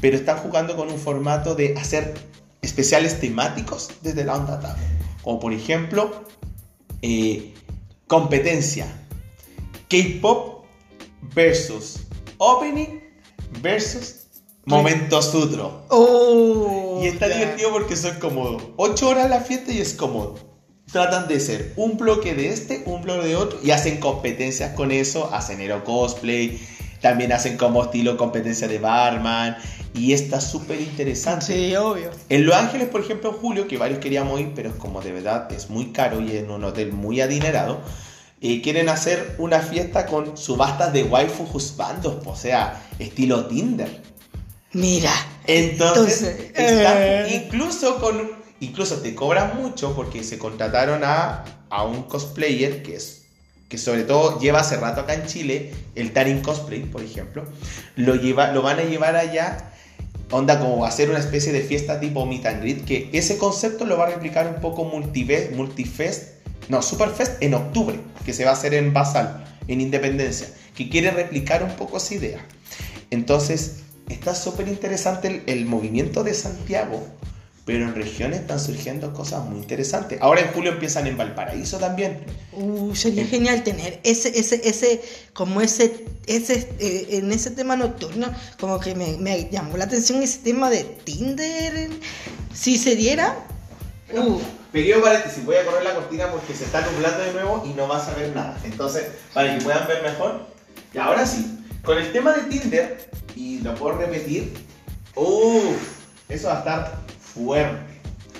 pero están jugando con un formato de hacer especiales temáticos desde la onda tab. Como por ejemplo, eh, competencia. K-pop versus opening versus momento sutro. Oh, y está divertido porque son como 8 horas la fiesta y es como tratan de ser un bloque de este, un bloque de otro y hacen competencias con eso, hacen hero cosplay, también hacen como estilo competencia de barman y está súper interesante. Sí, obvio. En Los Ángeles, por ejemplo, en julio, que varios queríamos ir, pero como de verdad es muy caro y en un hotel muy adinerado, eh, quieren hacer una fiesta con subastas de waifu husbandos, o sea, estilo Tinder. Mira. Entonces, eh. incluso con incluso te cobran mucho porque se contrataron a, a un cosplayer que es que sobre todo lleva hace rato acá en Chile, el Tarin Cosplay, por ejemplo, lo, lleva, lo van a llevar allá onda como hacer una especie de fiesta tipo meet and greet, que ese concepto lo va a replicar un poco Multivest, Multifest, no, Superfest en octubre, que se va a hacer en Basal, en Independencia, que quiere replicar un poco esa idea. Entonces, está súper interesante el, movimiento de Santiago, pero en regiones están surgiendo cosas muy interesantes. Ahora en julio empiezan en Valparaíso también. Uh, sería genial tener ese, ese, ese, como ese, ese, eh, en ese tema nocturno, como que me, me llamó la atención ese tema de Tinder. Si se diera, Uh. Pequeño paréntesis, voy a correr la cortina porque se está nublando de nuevo y no vas a ver nada. Entonces, para que puedan ver mejor. Y ahora sí, con el tema de Tinder, y lo puedo repetir, uff, eso va a estar fuerte.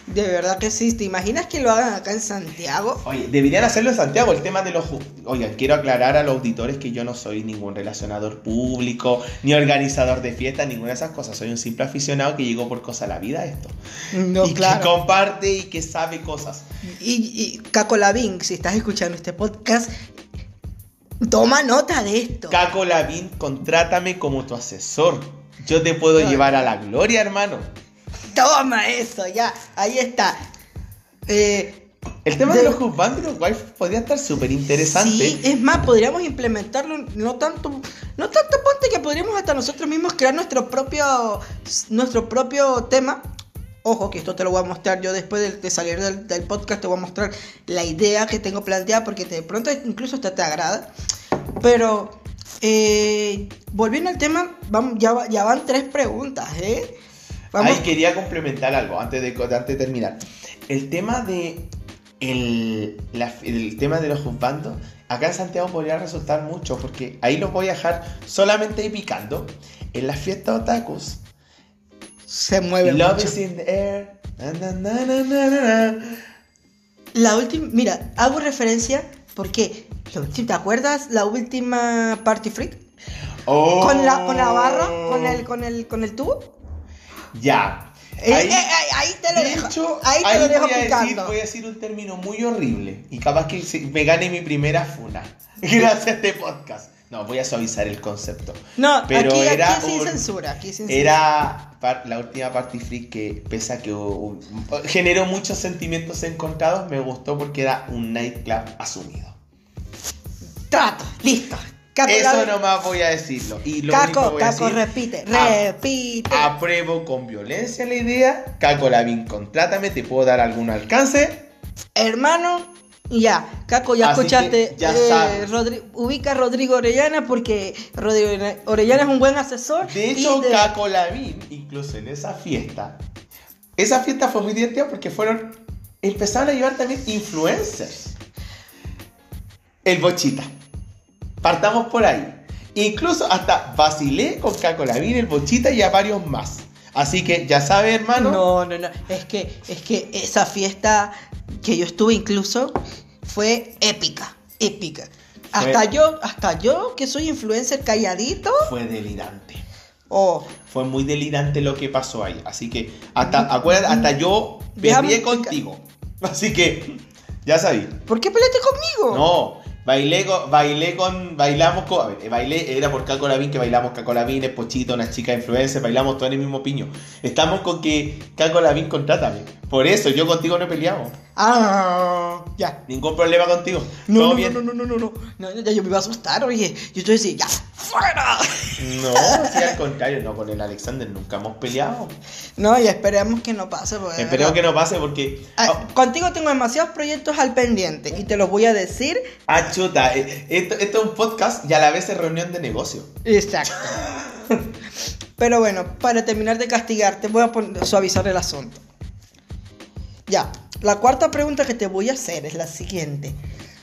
De verdad que sí. ¿Te imaginas que lo hagan acá en Santiago? Oye, deberían hacerlo en Santiago. El tema de los. Oigan, quiero aclarar a los auditores que yo no soy ningún relacionador público, ni organizador de fiestas, ninguna de esas cosas. Soy un simple aficionado que llegó por cosa a la vida esto. No, y claro. que comparte y que sabe cosas. Y, y Caco Lavín, si estás escuchando este podcast, toma nota de esto. Caco Lavín, contrátame como tu asesor. Yo te puedo llevar a la gloria, hermano. Toma eso, ya. Ahí está. Eh, El tema De- de, los los wives podría estar súper interesante. Sí, es más, podríamos implementarlo, no tanto, no tanto ponte que podríamos hasta nosotros mismos crear nuestro propio, nuestro propio tema. Ojo, que esto te lo voy a mostrar yo después de, de salir del, del podcast, te voy a mostrar la idea que tengo planteada porque de pronto incluso hasta te agrada. Pero, eh, volviendo al tema, vamos, ya, ya van tres preguntas, ¿eh? Vamos, Ahí quería complementar algo antes de, antes de terminar. El tema de el, la- el tema de los juzbandos, acá en Santiago podría resultar mucho, porque ahí los voy a dejar solamente picando. En las fiestas otakus, se mueve Love mucho. is in the air. na, na, na. La última, mira, hago referencia porque, ¿te acuerdas la última Party Freak? Oh. Con la, con la barra, con el, con el, con el tubo. Ya. Eh, Ahí- eh, eh, ahí te lo de dejo. hecho, ahí te lo dejo voy a decir- voy a decir un término muy horrible y capaz que me gane mi primera funa. Gracias a este podcast. No, voy a suavizar el concepto. No, pero aquí, era aquí sin un- censura, aquí sin. Era par- la última Party Freak que, pese a que generó muchos sentimientos encontrados, me gustó porque era un nightclub asumido. Trato, listo. Caco, Eso nomás voy a decirlo. Y lo único que Caco, voy a Caco, decir, repite, repite. Apruebo con violencia la idea. Caco Lavín, contrátame, te puedo dar algún alcance. Hermano, ya, Caco, ya Así escuchaste. ya eh. Rodri- ubica a Rodrigo Orellana porque Rodrigo Orellana es un buen asesor. De hecho, de- Caco Lavín, incluso en esa fiesta, esa fiesta fue muy divertida porque fueron, empezaron a llevar también influencers. El Bochita. Partamos por ahí. Incluso hasta vacilé con Caco Lavín, el Bochita y a varios más. Así que ya sabes, hermano. No, no, no. Es que, es que esa fiesta que yo estuve incluso fue épica. Épica. Hasta Fue- yo, hasta yo que soy influencer calladito. Fue delirante. Oh, Fue muy delirante lo que pasó ahí. Así que, hasta, acuérdate, hasta yo peleé contigo. Así que, ya sabí. ¿por qué peleaste conmigo? No, bailé con, bailé con, bailamos con, ver, bailé, era por Caco Lavín que bailamos Caco Lavín, es Pochito, una chica influencer, bailamos todos en el mismo piño. Estamos con que Caco Lavín contrátame. Por eso, yo contigo no he peleado. Ah, ya. Ningún problema contigo. No, no, bien. no, no, no, no, no, no, ya yo me iba a asustar, oye. Yo estoy así, ya, fuera. No, sí, al contrario, no, con el Alexander nunca hemos peleado. No, y esperemos que no pase. porque- Esperemos que no pase porque. Ah, Contigo tengo demasiados proyectos al pendiente y te los voy a decir. Ah, chuta, eh, esto, esto es un podcast y a la vez es reunión de negocio. Exacto. Pero bueno, para terminar de castigarte, voy a suavizar el asunto. Ya, la cuarta pregunta que te voy a hacer es la siguiente.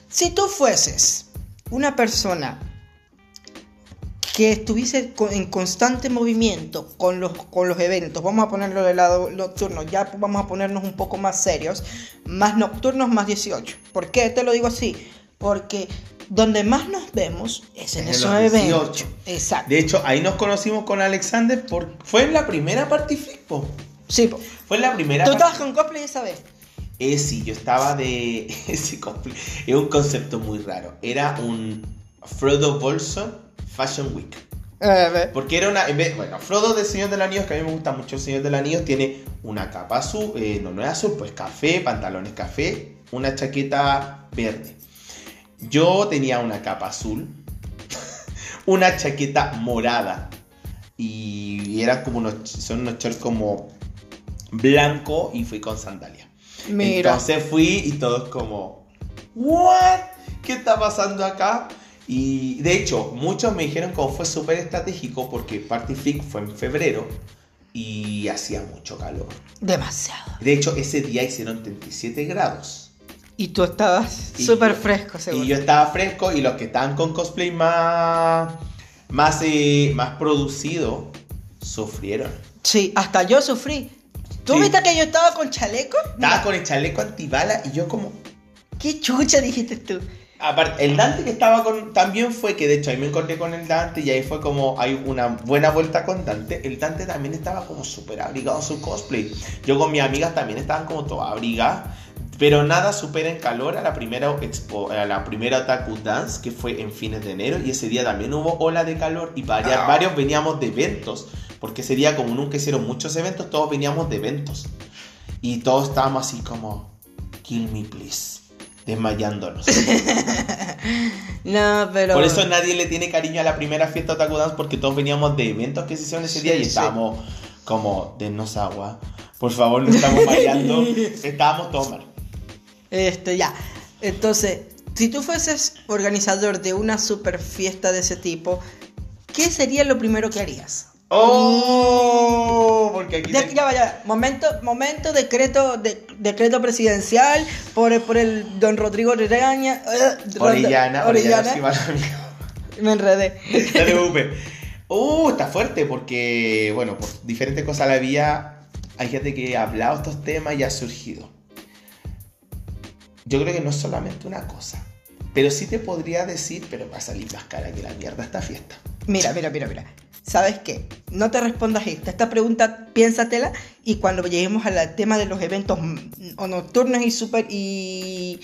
Si tú fueses una persona que estuviese en constante movimiento con los, con los eventos, vamos a ponerlo del lado nocturno, ya vamos a ponernos un poco más serios, más nocturnos, más 18. ¿Por qué te lo digo así? Porque donde más nos vemos es en Es en esos eventos. 18. Exacto. De hecho, ahí nos conocimos con Alexander por... Fue en la primera Party. Sí, po. Fue en la primera ¿Tú estabas con cosplay esa vez? Sí, yo estaba de. Es un concepto muy raro. Era un Frodo Bolson Fashion Week. Eh, Porque era una. en vez- bueno, Frodo del Señor de los Anillos, que a mí me gusta mucho el Señor de los Anillos, tiene una capa azul, eh, no, no es azul, pues café, pantalones café, una chaqueta verde. Yo tenía una capa azul, una chaqueta morada y, eran como unos, son unos shorts como blanco y fui con sandalia. Mira. Entonces fui y todos como, ¿what? ¿Qué está pasando acá? Y de hecho, muchos me dijeron como fue súper estratégico porque Party Freak fue en febrero y hacía mucho calor. Demasiado. De hecho, ese día hicieron 37 grados. Y tú estabas súper fresco, seguro. Y yo estaba fresco y los que estaban con cosplay más, más, eh, más producido sufrieron. Sí, hasta yo sufrí. ¿Tú Sí. viste que yo estaba con chaleco? Estaba Mira, con el chaleco antibala y yo como... ¿Qué chucha dijiste tú? Aparte, el Dante que estaba con... También fue que de hecho ahí me encontré con el Dante y ahí fue como hay una buena vuelta con Dante. El Dante también estaba como súper abrigado en su cosplay. Yo con mis amigas también estaban como todas abrigadas. Pero nada supera en calor a la primera expo, a la primera Otaku Dance que fue en fines de enero y ese día también hubo ola de calor y varias- Ah. varios veníamos de eventos porque ese día como nunca hicieron muchos eventos todos veníamos de eventos y todos estábamos así como kill me please desmayándonos No, pero. por eso nadie le tiene cariño a la primera fiesta Otaku Dance porque todos veníamos de eventos que se hicieron ese Sí, día y sí. estábamos como dennos agua por favor no estamos mareando estábamos todos mal Este, ya. Entonces, si tú fueses organizador de una super fiesta de ese tipo, ¿qué sería lo primero que harías? Oh, porque aquí Ya, te- ya vaya, momento, momento, decreto, de- decreto presidencial por, el- por el don Rodrigo Regaña. eh, Orellana, Orellana, Orellana. Amigo. Me enredé. Preocupes. Uh, está fuerte porque, bueno, por diferentes cosas la vía hay gente que ha hablado estos temas y ha surgido. Yo creo que no es solamente una cosa, pero sí te podría decir, pero va a salir más cara que la mierda esta fiesta. Mira, mira, mira, mira. ¿Sabes qué? No te respondas esta. Esta pregunta piénsatela y cuando lleguemos al tema de los eventos mm, o nocturnos y super y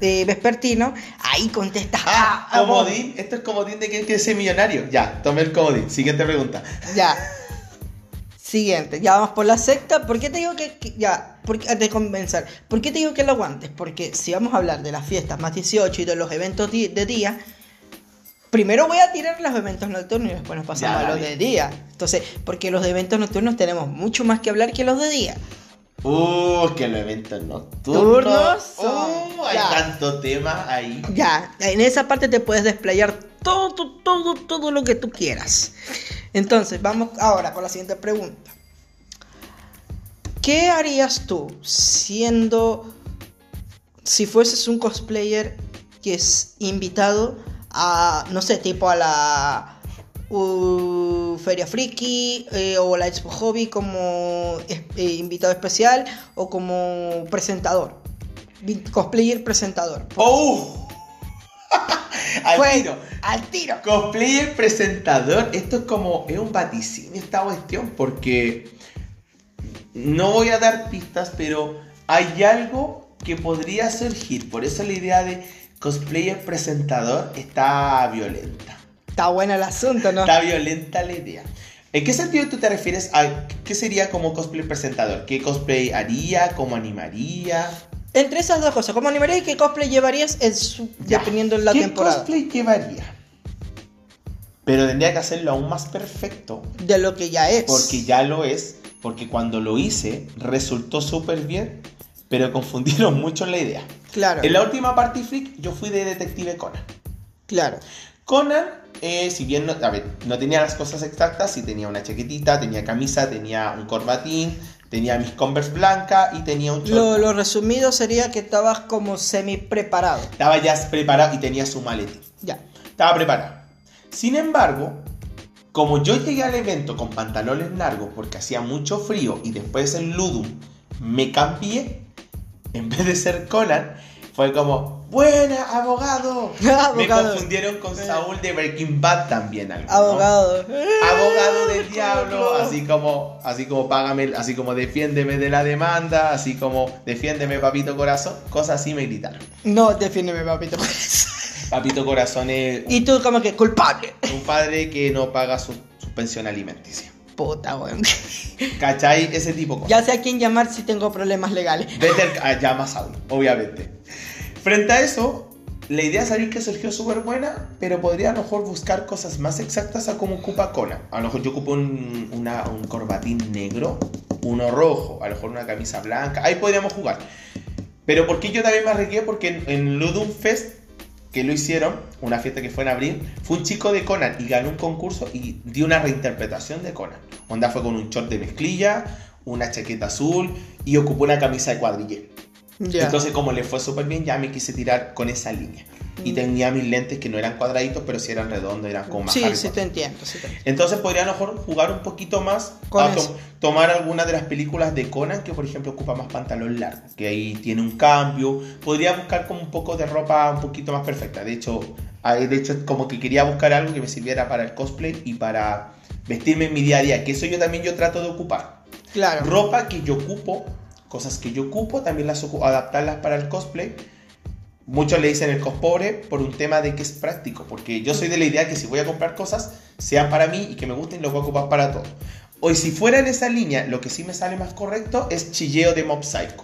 eh, vespertinos, ahí contestas. Ah, ah, vos. comodín. Esto es comodín de quién quiere ser millonario. Ya, tomé el comodín. Siguiente pregunta. Ya. Siguiente, ya vamos por la secta. ¿Por qué te digo que, que- ya, por, qué- de convencer? ¿Por qué te digo que lo aguantes? Porque si vamos a hablar de las fiestas más 18 y de los eventos de día, primero voy a tirar los eventos nocturnos y después nos pasamos Ya, a los de día. Entonces, porque los de eventos nocturnos tenemos mucho más que hablar que los de día. Uh, que los eventos nocturnos. Son- Uh, hay ya. tanto tema ahí. Ya, en esa parte te puedes desplayar todo, todo, todo lo que tú quieras. Entonces, vamos ahora con la siguiente pregunta. ¿Qué harías tú siendo, si fueses un cosplayer que es invitado a, no sé, tipo a la uh, Feria Friki eh, o la Expo Hobby como es- eh, invitado especial o como presentador? Cosplayer presentador. ¡Oh! Al tiro. al tiro. Cosplayer presentador, esto es como, es un vaticinio esta cuestión, porque no voy a dar pistas, pero hay algo que podría surgir, por eso la idea de cosplayer presentador está violenta. Está bueno el asunto, ¿no? Está violenta la idea. ¿En qué sentido tú te refieres a qué sería como cosplay presentador? ¿Qué cosplay haría? ¿Cómo animaría? Entre esas dos cosas, ¿cómo animarías y qué cosplay llevarías Ya. dependiendo de la ¿Qué temporada? cosplay llevaría? Pero tendría que hacerlo aún más perfecto De lo que ya es. Porque ya lo es, porque cuando lo hice resultó súper bien, pero confundieron mucho la idea. Claro, En la última Party Freak yo fui de Detective Conan. claro. Conan, eh, si bien no, a ver, no tenía las cosas exactas, sí tenía una chaquetita, tenía camisa, tenía un corbatín, tenía mis Converse blanca y tenía un short. Lo, lo resumido sería que estabas como semi preparado. Estaba ya preparado y tenía su maletín. Ya. Estaba preparado. Sin embargo, como yo llegué al evento con pantalones largos porque hacía mucho frío y después en Ludum me cambié, en vez de ser Conan, fue como, buena, abogado. Me confundieron con Saúl de Breaking Bad también. algo, ¿no? Abogado. Abogado del Eh, diablo, así como, así como págame, así como defiéndeme de la demanda, así como defiéndeme papito corazón, cosas así me gritaron. No, defiéndeme, papito. eso. Papito corazón es y tú como que culpable. un padre que no paga su, su pensión alimenticia. Puta, weón. ¿Cachai? Ese tipo. Ya sé a quién llamar si tengo problemas legales. Vete al- a llama a Saúl, obviamente. Frente a eso, la idea de salir que surgió súper buena, pero podría a lo mejor buscar cosas más exactas a cómo ocupa Conan. A lo mejor yo ocupo un, una- un corbatín negro, uno rojo, a lo mejor una camisa blanca, ahí podríamos jugar. Pero ¿por qué yo también me arriesgué? Porque en, en Ludum Fest, que lo hicieron, una fiesta que fue en abril, fue un chico de Conan y ganó un concurso y dio una reinterpretación de Conan. Onda fue con un short de mezclilla, una chaqueta azul y ocupó una camisa de cuadrille. Ya. Entonces, como le fue súper bien, ya me quise tirar con esa línea. Y Mm. tenía mis lentes que no eran cuadraditos, pero sí eran redondos, eran como más sí, sí te entiendo, sí te entiendo. Entonces podría a lo mejor jugar un poquito más Con a to- tomar alguna de las películas de Conan que por ejemplo ocupa más pantalón largo, que ahí tiene un cambio. Podría buscar como un poco de ropa un poquito más perfecta. De hecho, de hecho como que quería buscar algo que me sirviera para el cosplay y para vestirme en mi día a día, que eso yo también yo trato de ocupar. Claro. Ropa que yo ocupo, cosas que yo ocupo, también las adaptarlas para el cosplay. Muchos le dicen el cospobre por un tema de que es práctico, porque yo soy de la idea que si voy a comprar cosas, sean para mí y que me gusten, los voy a ocupar para todo. Hoy si fuera en esa línea, lo que sí me sale más correcto es chilleo de Mob Psycho.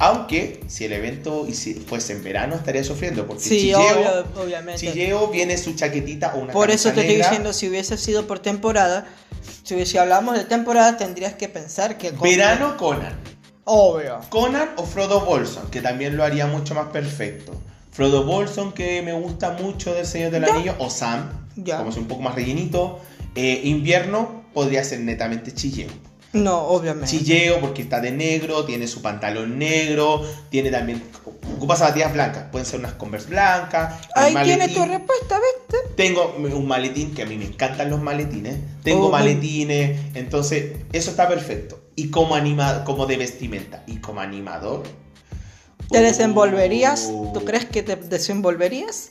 Aunque si el evento fuese en verano estaría sufriendo, porque Sí, chilleo, obvio, obviamente. chilleo viene su chaquetita o una Por eso te estoy diciendo, si hubiese sido por temporada, si, si hablamos de temporada, tendrías que pensar que... con- Verano Conan. Obvio. Conan o Frodo Bolson, que también lo haría mucho más perfecto. Frodo Bolson, que me gusta mucho del Señor del Ya. Anillo, o Sam, Ya. como es un poco más rellenito. Eh, invierno podría ser netamente chilleo. No, obviamente. Chilleo porque está de negro, tiene su pantalón negro, tiene también. Ocupa zapatillas blancas, pueden ser unas Converse blancas. Ahí tienes tu respuesta, ¿viste? Tengo un maletín, que a mí me encantan los maletines. Tengo Oh, maletines, entonces eso está perfecto. Y como, anima, como de vestimenta y como animador. ¿Te desenvolverías? uh, ¿Tú crees que te desenvolverías?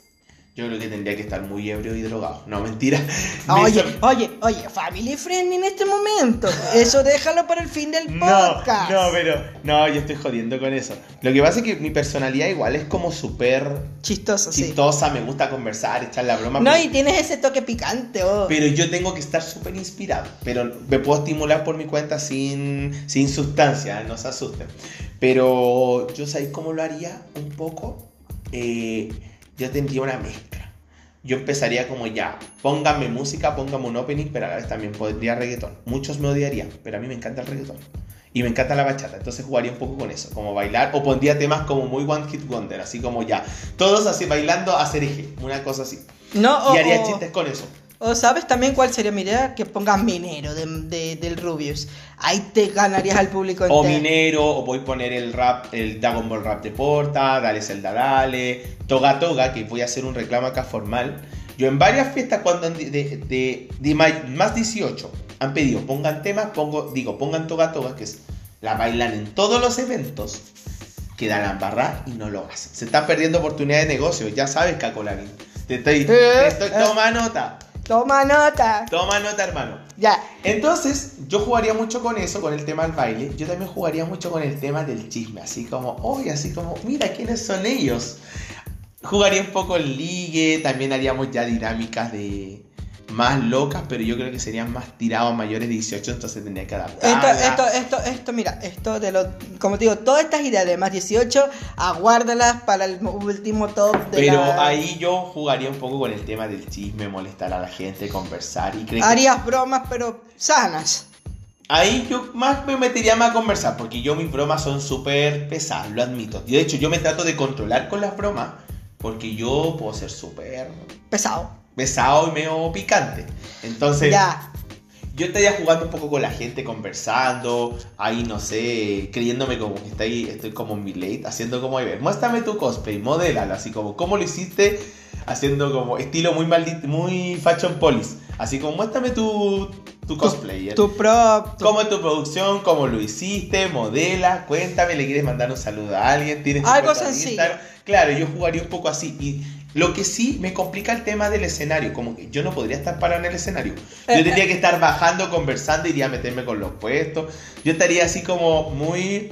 Yo creo que tendría que estar muy ebrio y drogado. No, mentira. Me Oye, oye, oye, family friendly en este momento. Eso déjalo para el fin del podcast. no, pero. No, yo estoy jodiendo con eso. Lo que pasa es que mi personalidad igual es como súper Chistoso, sí. chistosa, me gusta conversar, echar la broma. No, pero- y tienes ese toque picante, oh. Pero yo tengo que estar súper inspirado. Pero me puedo estimular por mi cuenta sin, sin sustancia, no se asusten. Pero yo sabéis cómo lo haría un poco. Eh, yo tendría una mezcla. Yo empezaría como ya, pónganme música, pónganme un opening, pero a la vez también pondría reggaetón. Muchos me odiarían, pero a mí me encanta el reggaetón. Y me encanta la bachata, entonces jugaría un poco con eso, como bailar, o pondría temas como muy One Hit Wonder, así como ya, todos así bailando a hacer eje, una cosa así. No, Y haría chistes con eso. O sabes también cuál sería mi idea? Que pongas minero de, de- del Rubius. Ahí te ganarías al público O entero. minero, o voy a poner el rap, el Dragon Ball Rap de Porta, Dale Zelda Dale, Toga Toga, que voy a hacer un reclamo acá formal. Yo en varias fiestas cuando de, de, de- más 18 han pedido pongan temas, pongo, digo, pongan Toga Toga, que es la bailan en todos los eventos, quedan a embarrar y no lo hacen. Se están perdiendo oportunidades de negocio, ya sabes, Cacolarín. Te estoy, te estoy, eh. toma nota, Toma nota. toma nota, hermano. Ya. Entonces, yo jugaría mucho con eso, con el tema del baile. Yo también jugaría mucho con el tema del chisme, así como, oye, así como, mira, ¿quiénes son ellos? Jugaría un poco el ligue, también haríamos ya dinámicas de más locas, pero yo creo que serían más tirados a mayores de 18, entonces tendría que Esto, adaptar. esto, esto, esto, mira, esto de lo, como te digo, todas estas ideas de más 18, aguárdalas para el último top de Pero la- ahí yo jugaría un poco con el tema del chisme, molestar a la gente, conversar y creo que Harías bromas, pero sanas. Ahí yo más me metería más a conversar, porque yo mis bromas son súper pesadas, lo admito. Y de hecho yo me trato de controlar con las bromas, porque yo puedo ser súper Pesado. Pesado y medio picante. Entonces Ya. yo estaría jugando un poco con la gente, conversando, ahí no sé, creyéndome como que estoy, estoy como en mi late, haciendo como, ver, muéstrame tu cosplay, modélalo, así como, ¿cómo lo hiciste? Haciendo como estilo muy maldito, muy fashion police. Así como, muéstrame tu, tu cosplay. ¿eh? Tu prop. tu- ¿Cómo es tu producción? ¿Cómo lo hiciste? Modela, cuéntame, le quieres mandar un saludo a alguien, tienes tu Algo sencillo. Instagram? Claro, yo jugaría un poco así. Y lo que sí me complica el tema del escenario, como que yo no podría estar parado en el escenario. Yo Eh, tendría que estar bajando, conversando, iría a meterme con los puestos. Yo estaría así como muy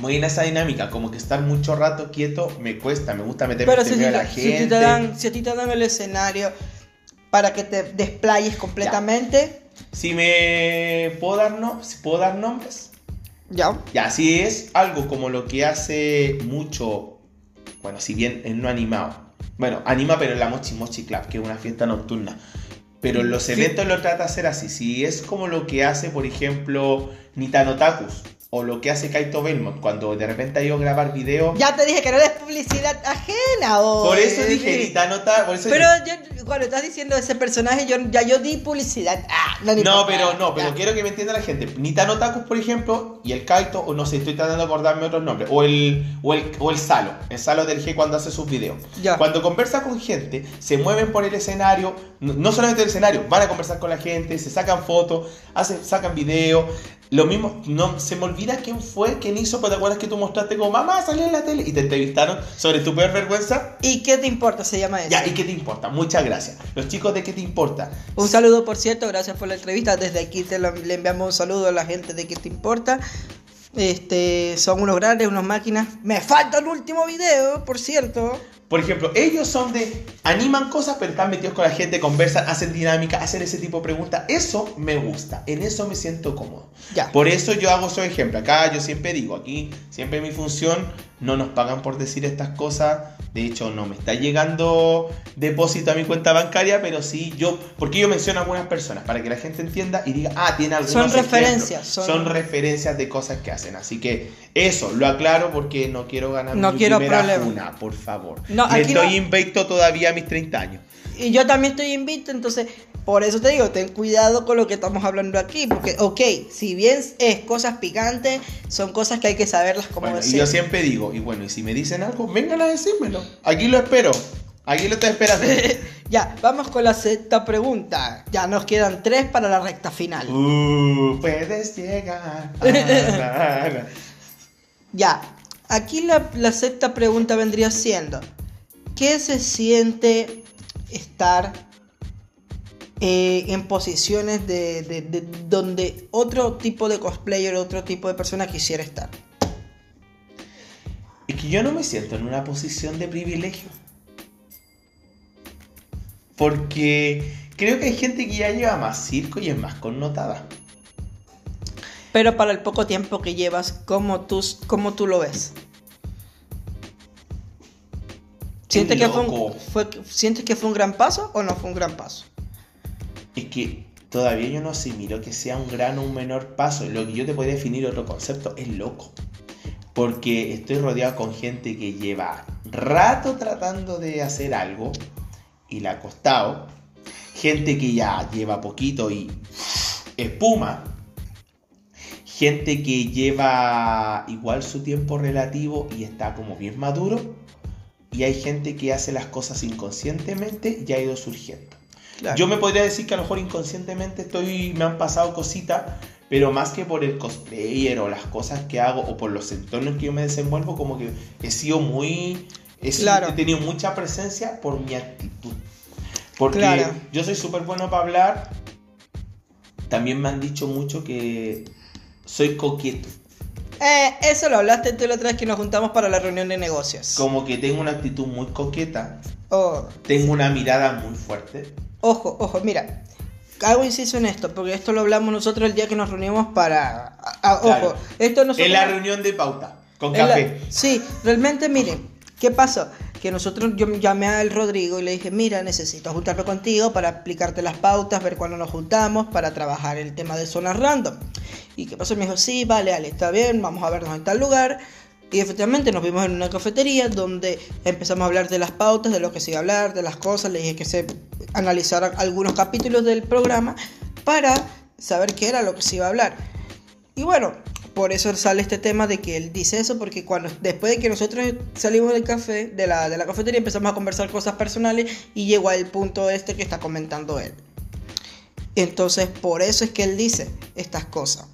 muy en esa dinámica, como que estar mucho rato quieto me cuesta, me gusta meterme Pero en si, si- la si gente. te dan, si a ti te dan el escenario para que te desplayes completamente, Si me puedo dar no, si puedo dar nombres, ya. Ya, si es algo como lo que hace mucho, bueno, si bien es no animado, bueno, anima pero en la Mochi Mochi Club, que es una fiesta nocturna. Pero en los eventos lo trata de hacer así. Si es como lo que hace, por ejemplo, Nitano Takus o lo que hace Kaito Belmont cuando de repente ha ido a grabar videos. Ya te dije que no eres publicidad ajena, o Por eso dije Nitano Takus. Pero yo, cuando estás diciendo ese personaje, yo ya yo di publicidad. Ah, no, no pero no, pero quiero que me entienda la gente. Nitano Takus, por ejemplo, y el Kaito, o no sé, estoy tratando de acordarme otros nombres. O el, o el, o el Salo, el Salo del G cuando hace sus videos. Ya. Cuando conversa con gente, se mueven por el escenario, no solamente el escenario, van a conversar con la gente, se sacan fotos, hacen, sacan videos. Lo mismo, no se me olvida quién fue, quién hizo, pero te acuerdas que tú mostraste como mamá salió en la tele y te entrevistaron sobre tu peor vergüenza. ¿Y qué te importa? Se llama eso. Ya, ¿y qué te importa? Muchas gracias. Los chicos de qué te importa. Un saludo, por cierto, gracias por la entrevista. Desde aquí te le enviamos un saludo a la gente de qué te importa. Este, son unos grandes, unas máquinas. Me falta el último video, por cierto. Por ejemplo, ellos son de. animan cosas, pero están metidos con la gente, conversan, hacen dinámica, hacen ese tipo de preguntas. Eso me gusta, en eso me siento cómodo. Ya. Por eso yo hago esos ejemplos. Acá yo siempre digo, aquí, siempre mi función, no nos pagan por decir estas cosas. De hecho, no me está llegando depósito a mi cuenta bancaria, pero sí yo. Porque yo menciono a algunas personas para que la gente entienda y diga, ah, tiene algunos. Son referencias. Son... referencias de cosas que hacen. Así que eso, lo aclaro porque no quiero ganar no quiero primera una, por favor. No, estoy invicto todavía a mis 30 años. Y yo también estoy invicto, entonces por eso te digo, ten cuidado con lo que estamos hablando aquí, porque, ok, si bien es cosas picantes, son cosas que hay que saberlas como bueno, Y yo siempre digo, y bueno, y si me dicen algo, vengan a decírmelo. Aquí lo espero. Aquí lo estoy esperando. ya, vamos con la sexta pregunta. Ya nos quedan tres para la recta final. Uh, puedes llegar. ya, aquí la, la sexta pregunta vendría siendo, ¿qué se siente estar eh, en posiciones de, donde otro tipo de cosplayer, otro tipo de persona quisiera estar. Es que yo no me siento en una posición de privilegio. Porque creo que hay gente que ya lleva más circo y es más connotada. Pero para el poco tiempo que llevas, ¿cómo tú, cómo tú lo ves? ¿Sientes que, fue, ¿Sientes que fue un gran paso o no fue un gran paso? Es que todavía yo no asimilo que sea un gran o un menor paso. Lo que yo te puedo definir otro concepto es loco. Porque estoy rodeado con gente que lleva rato tratando de hacer algo y le ha costado. Gente que ya lleva poquito y espuma. Gente que lleva igual su tiempo relativo y está como bien maduro. Y hay gente que hace las cosas inconscientemente y ha ido surgiendo. Yo me podría decir que a lo mejor inconscientemente estoy, me han pasado cositas, pero más que por el cosplayer o las cosas que hago o por los entornos que yo me desenvuelvo, como que he sido muy... He, he tenido mucha presencia por mi actitud. Porque yo soy súper bueno para hablar. También me han dicho mucho que soy coqueto. Eh, eso lo hablaste tú la otra vez que nos juntamos para la reunión de negocios. Como que tengo una actitud muy coqueta. Oh. Tengo una mirada muy fuerte. Ojo, ojo, mira. Hago inciso en esto, porque esto lo hablamos nosotros el día que nos reunimos para. ojo, esto nosotros. En la reunión de pauta, con café. Sí, realmente, miren, ¿qué pasó? Que nosotros, yo llamé al Rodrigo y le dije, mira, necesito juntarme contigo para explicarte las pautas, ver cuándo nos juntamos, para trabajar el tema de zonas random. ¿Y qué pasó? Me dijo, sí, vale, vale, está bien, vamos a vernos en tal lugar. Y efectivamente nos vimos en una cafetería donde empezamos a hablar de las pautas, de lo que se iba a hablar, de las cosas. Le dije que se analizaran algunos capítulos del programa para saber qué era lo que se iba a hablar. Y bueno, por eso sale este tema de que él dice eso, porque cuando después de que nosotros salimos del café, de la, de la cafetería, empezamos a conversar cosas personales y llegó al punto este que está comentando él. Entonces, por eso es que él dice estas cosas.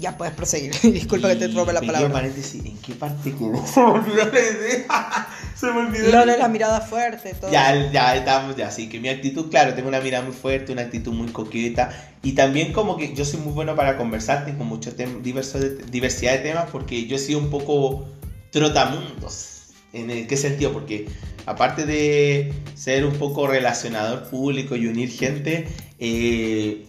Ya puedes proseguir. Disculpa que te robe la palabra. paréntesis, ¿en qué parte Se me olvidó la idea. Se me olvidó. Lo de la mirada fuerte, todo. Ya, ya estamos, ya. Así que mi actitud, claro, tengo una mirada muy fuerte, una actitud muy coqueta. Y también como que yo soy muy bueno para conversar, tengo mucha diversidad de temas porque yo he sido un poco trotamundos. ¿En qué sentido? Porque aparte de ser un poco relacionador público y unir gente, eh,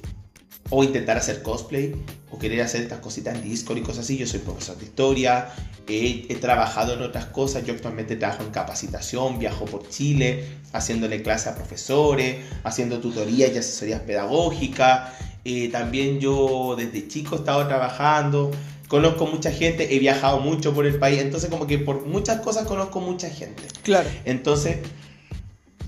o intentar hacer cosplay o querer hacer estas cositas en Discord y cosas así. Yo soy profesor de historia, he, he, trabajado en otras cosas. Yo actualmente trabajo en capacitación, viajo por Chile, haciéndole clases a profesores, haciendo tutorías y asesorías pedagógicas. Eh, también yo desde chico he estado trabajando, conozco mucha gente, he viajado mucho por el país, entonces como que por muchas cosas conozco mucha gente. Claro. Entonces,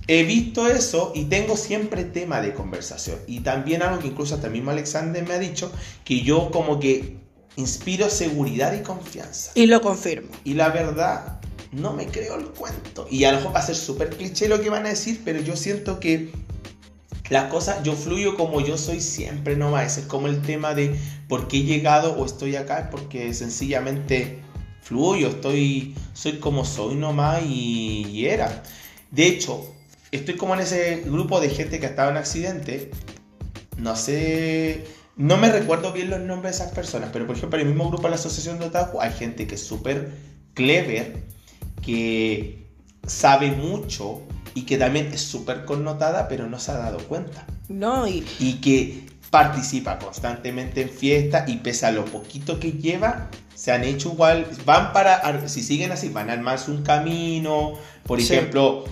he visto eso y tengo siempre tema de conversación. Y también algo que incluso hasta mismo Alexander me ha dicho, que yo como que inspiro seguridad y confianza. Y lo confirmo. Y la verdad, no me creo el cuento. Y a lo mejor va a ser súper cliché lo que van a decir, pero yo siento que las cosas, yo fluyo como yo soy siempre nomás. Es como el tema de por qué he llegado o estoy acá, es porque sencillamente fluyo, estoy, soy como soy nomás y, y era. De hecho, estoy como en ese grupo de gente que ha estado en accidente. No sé, no me recuerdo bien los nombres de esas personas, pero por ejemplo, en el mismo grupo de la Asociación de Otaku hay gente que es súper clever, que sabe mucho y que también es súper connotada, pero no se ha dado cuenta. No, y... y que participa constantemente en fiestas y pese a lo poquito que lleva, se han hecho igual, van para, si siguen así, van a armarse un camino. Por Sí. ejemplo,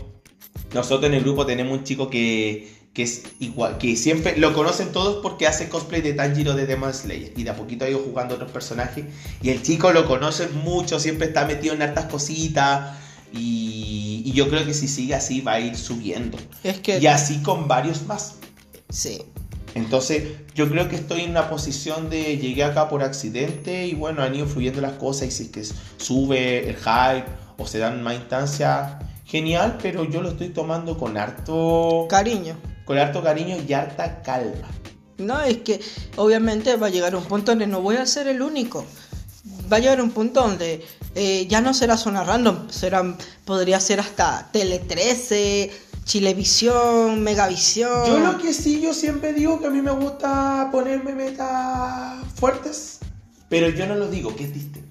nosotros en el grupo tenemos un chico que, que es igual, que siempre lo conocen todos porque hace cosplay de Tanjiro de Demon Slayer y de a poquito ha ido jugando otros personajes y el chico lo conocen mucho, siempre está metido en hartas cositas y, y yo creo que si sigue así va a ir subiendo. Es que... Y así con varios más. Sí. Entonces, yo creo que estoy en una posición de llegué acá por accidente y bueno, han ido fluyendo las cosas y si es que sube el hype o se dan más instancias, genial, pero yo lo estoy tomando con harto, Cariño. con harto cariño y harta calma. No, es que obviamente va a llegar un punto donde no voy a ser el único. Va a llegar un punto donde eh, ya no será zona random, será, podría ser hasta Tele 13, Chilevisión, Megavisión. Yo lo que sí, yo siempre digo que a mí me gusta ponerme metas fuertes, pero yo no lo digo, que es distinto.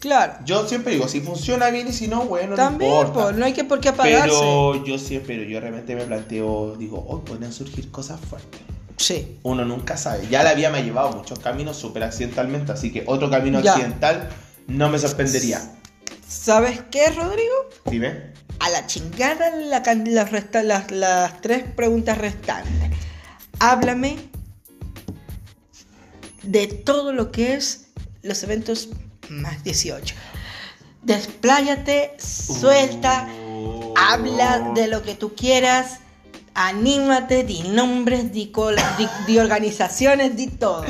Claro. Yo siempre digo, si funciona bien y si no, bueno, También, no importa. pues, no hay que por qué apagarse. Pero yo siempre, pero yo realmente me planteo, digo, hoy pueden surgir cosas fuertes. Sí. Uno nunca sabe. Ya la vida me ha llevado muchos caminos súper accidentalmente, así que otro camino Ya. accidental no me sorprendería. ¿Sabes qué, Rodrigo? Dime. A la chingada la can- las, resta- las, las tres preguntas restantes. Háblame de todo lo que es los eventos más 18. Despláyate, suelta, Uh. habla de lo que tú quieras, anímate, di nombres, di, col- di- di organizaciones, di todo.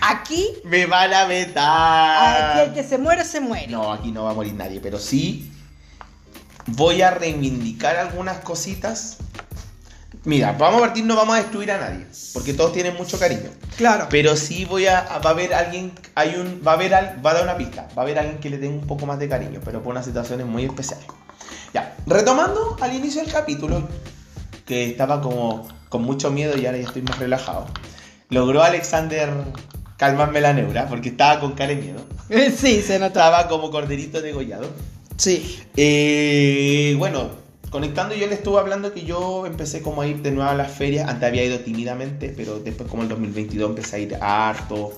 Aquí, Me van a vetar. aquí el que se muere, se muere. No, aquí no va a morir nadie, pero sí voy a reivindicar algunas cositas. Mira, vamos a partir, no vamos a destruir a nadie, porque todos tienen mucho cariño. Claro. Pero sí voy a, va a haber alguien, hay un, va a haber, va a dar una pista, va a haber alguien que le tenga un poco más de cariño, pero por unas situaciones muy especiales. Ya, retomando al inicio del capítulo, que estaba como con mucho miedo y ahora ya estoy más relajado. Logró Alexander calmarme la neura, porque estaba con cara de miedo. Sí, se nota. Estaba como corderito degollado. Sí. Eh, bueno, conectando yo le estuve hablando que yo empecé como a ir de nuevo a las ferias. Antes había ido tímidamente, pero después como el 2022 empecé a ir harto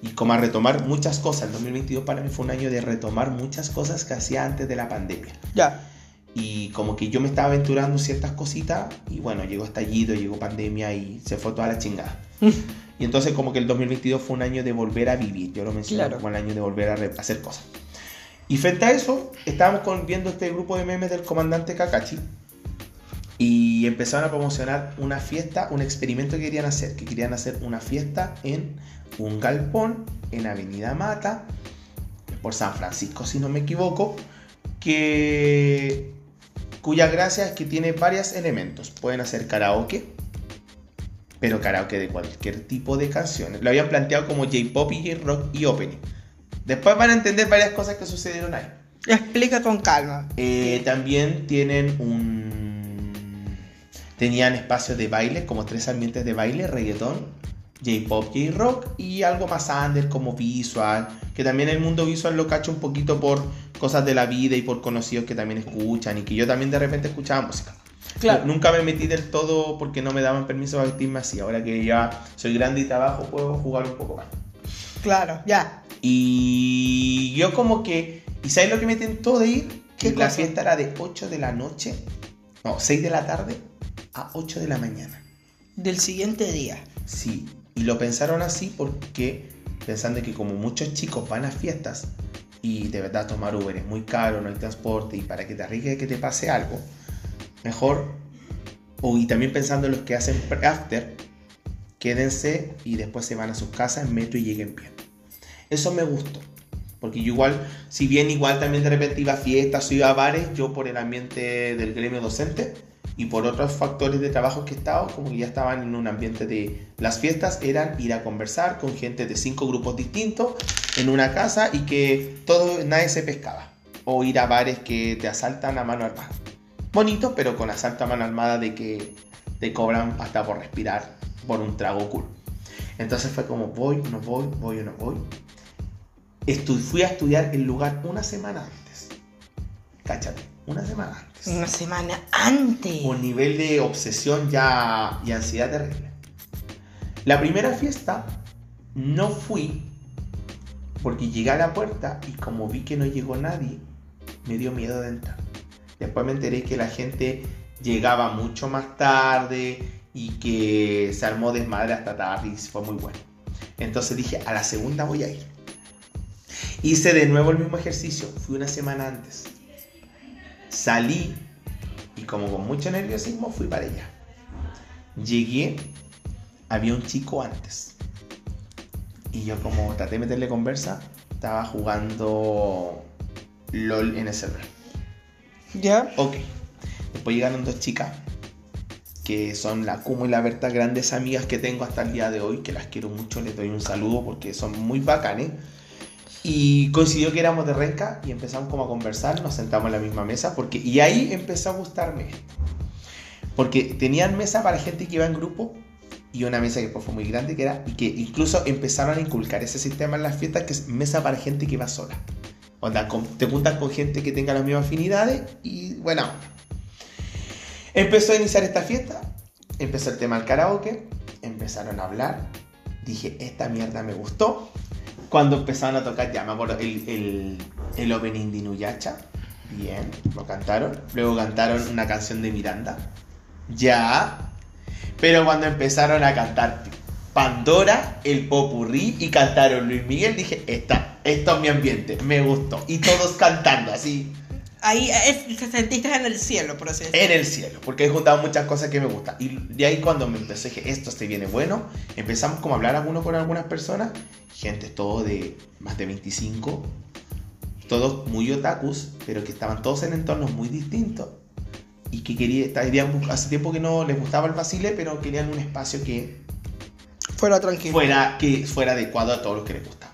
y como a retomar muchas cosas. El 2022 para mí fue un año de retomar muchas cosas que hacía antes de la pandemia. Ya. Y como que yo me estaba aventurando en ciertas cositas y bueno, llegó estallido, llegó pandemia y se fue toda la chingada. Y entonces como que el 2022 fue un año de volver a vivir. Yo lo menciono Claro. como el año de volver a hacer cosas. Y frente a eso, estábamos con- viendo este grupo de memes del comandante Kakashi. Y empezaron a promocionar una fiesta, un experimento que querían hacer. Que querían hacer una fiesta en un galpón en Avenida Mata, por San Francisco, si no me equivoco. Que cuya gracia es que tiene varios elementos. Pueden hacer karaoke, pero karaoke de cualquier tipo de canciones. Lo habían planteado como J-pop y J-rock y opening. Después van a entender varias cosas que sucedieron ahí. Explica con calma. Eh, también tienen un. Tenían espacios de baile, como tres ambientes de baile: reggaetón, J-pop, J-rock y algo más under como visual. Que también el mundo visual lo cacho un poquito por cosas de la vida y por conocidos que también escuchan y que yo también de repente escuchaba música. Claro. Nunca me metí del todo porque no me daban permiso para vestirme así. Ahora que ya soy grande y trabajo, puedo jugar un poco más. Claro, ya. Y yo como que ¿Y sabes lo que me tentó de ir? ¿Qué Que la cosa? fiesta era de 8 de la noche, no, 6 de la tarde a 8 de la mañana. Del siguiente día. Sí, y lo pensaron así porque pensando que como muchos chicos van a fiestas y de verdad tomar Uber es muy caro, no hay transporte y para que te arriesgue que te pase algo, mejor, o y también pensando en los que hacen after, quédense y después se van a sus casas en metro y lleguen bien. Eso me gustó. Porque yo igual, si bien igual también de repente iba a fiestas o iba a bares, yo por el ambiente del gremio docente y por otros factores de trabajo que he estado, como que ya estaban en un ambiente de... Las fiestas eran ir a conversar con gente de cinco grupos distintos en una casa y que todo, nadie se pescaba. O ir a bares que te asaltan a mano armada. Bonito, pero con asalto a mano armada de que te cobran hasta por respirar por un trago cool. Entonces fue como voy, no voy, voy o no voy. Estu- fui a estudiar el lugar una semana antes. Cáchate, una semana antes. Una semana antes. Un nivel de obsesión ya y ansiedad terrible. La primera fiesta no fui porque llegué a la puerta y como vi que no llegó nadie, me dio miedo de entrar. Después me enteré que la gente llegaba mucho más tarde y que se armó desmadre hasta tarde y fue muy bueno. Entonces dije, a la segunda voy a ir. Hice de nuevo el mismo ejercicio, fui una semana antes. Salí y como con mucho nerviosismo fui para allá. Llegué, había un chico antes. Y yo como traté de meterle conversa, estaba jugando LOL en el celular. ¿Ya? Ok. Después llegaron dos chicas que son la Kumo y la Berta, grandes amigas que tengo hasta el día de hoy, que las quiero mucho, les doy un saludo porque son muy bacanes. Y coincidió que éramos de Renca y empezamos como a conversar, nos sentamos en la misma mesa, porque, y ahí empezó a gustarme. Porque tenían mesa para gente que iba en grupo y una mesa que después fue muy grande, que era, y que incluso empezaron a inculcar ese sistema en las fiestas, que es mesa para gente que va sola. Onda, con- te juntas con gente que tenga las mismas afinidades y bueno. Empezó a iniciar esta fiesta, empezó el tema del karaoke, empezaron a hablar, dije, esta mierda me gustó. Cuando empezaron a tocar, ya me acuerdo, el, el, el opening de Inuyacha, bien, lo cantaron. Luego cantaron una canción de Miranda, ya. Pero cuando empezaron a cantar Pandora, el Popurrí y cantaron Luis Miguel, dije, esta, esto es mi ambiente, me gustó. Y todos cantando así Ahí es- te sentiste en el cielo, por así decirlo. en el cielo, porque he juntado muchas cosas que me gustan. Y de ahí cuando me empecé, dije, esto se viene bueno, empezamos como a hablar alguno con algunas personas, gente todo de más de 25, todos muy otakus, pero que estaban todos en entornos muy distintos. Y que quería, estarían- hace tiempo que no les gustaba el vacile, pero querían un espacio que Fuera tranquilo. fuera, que fuera adecuado a todos los que les gustaba.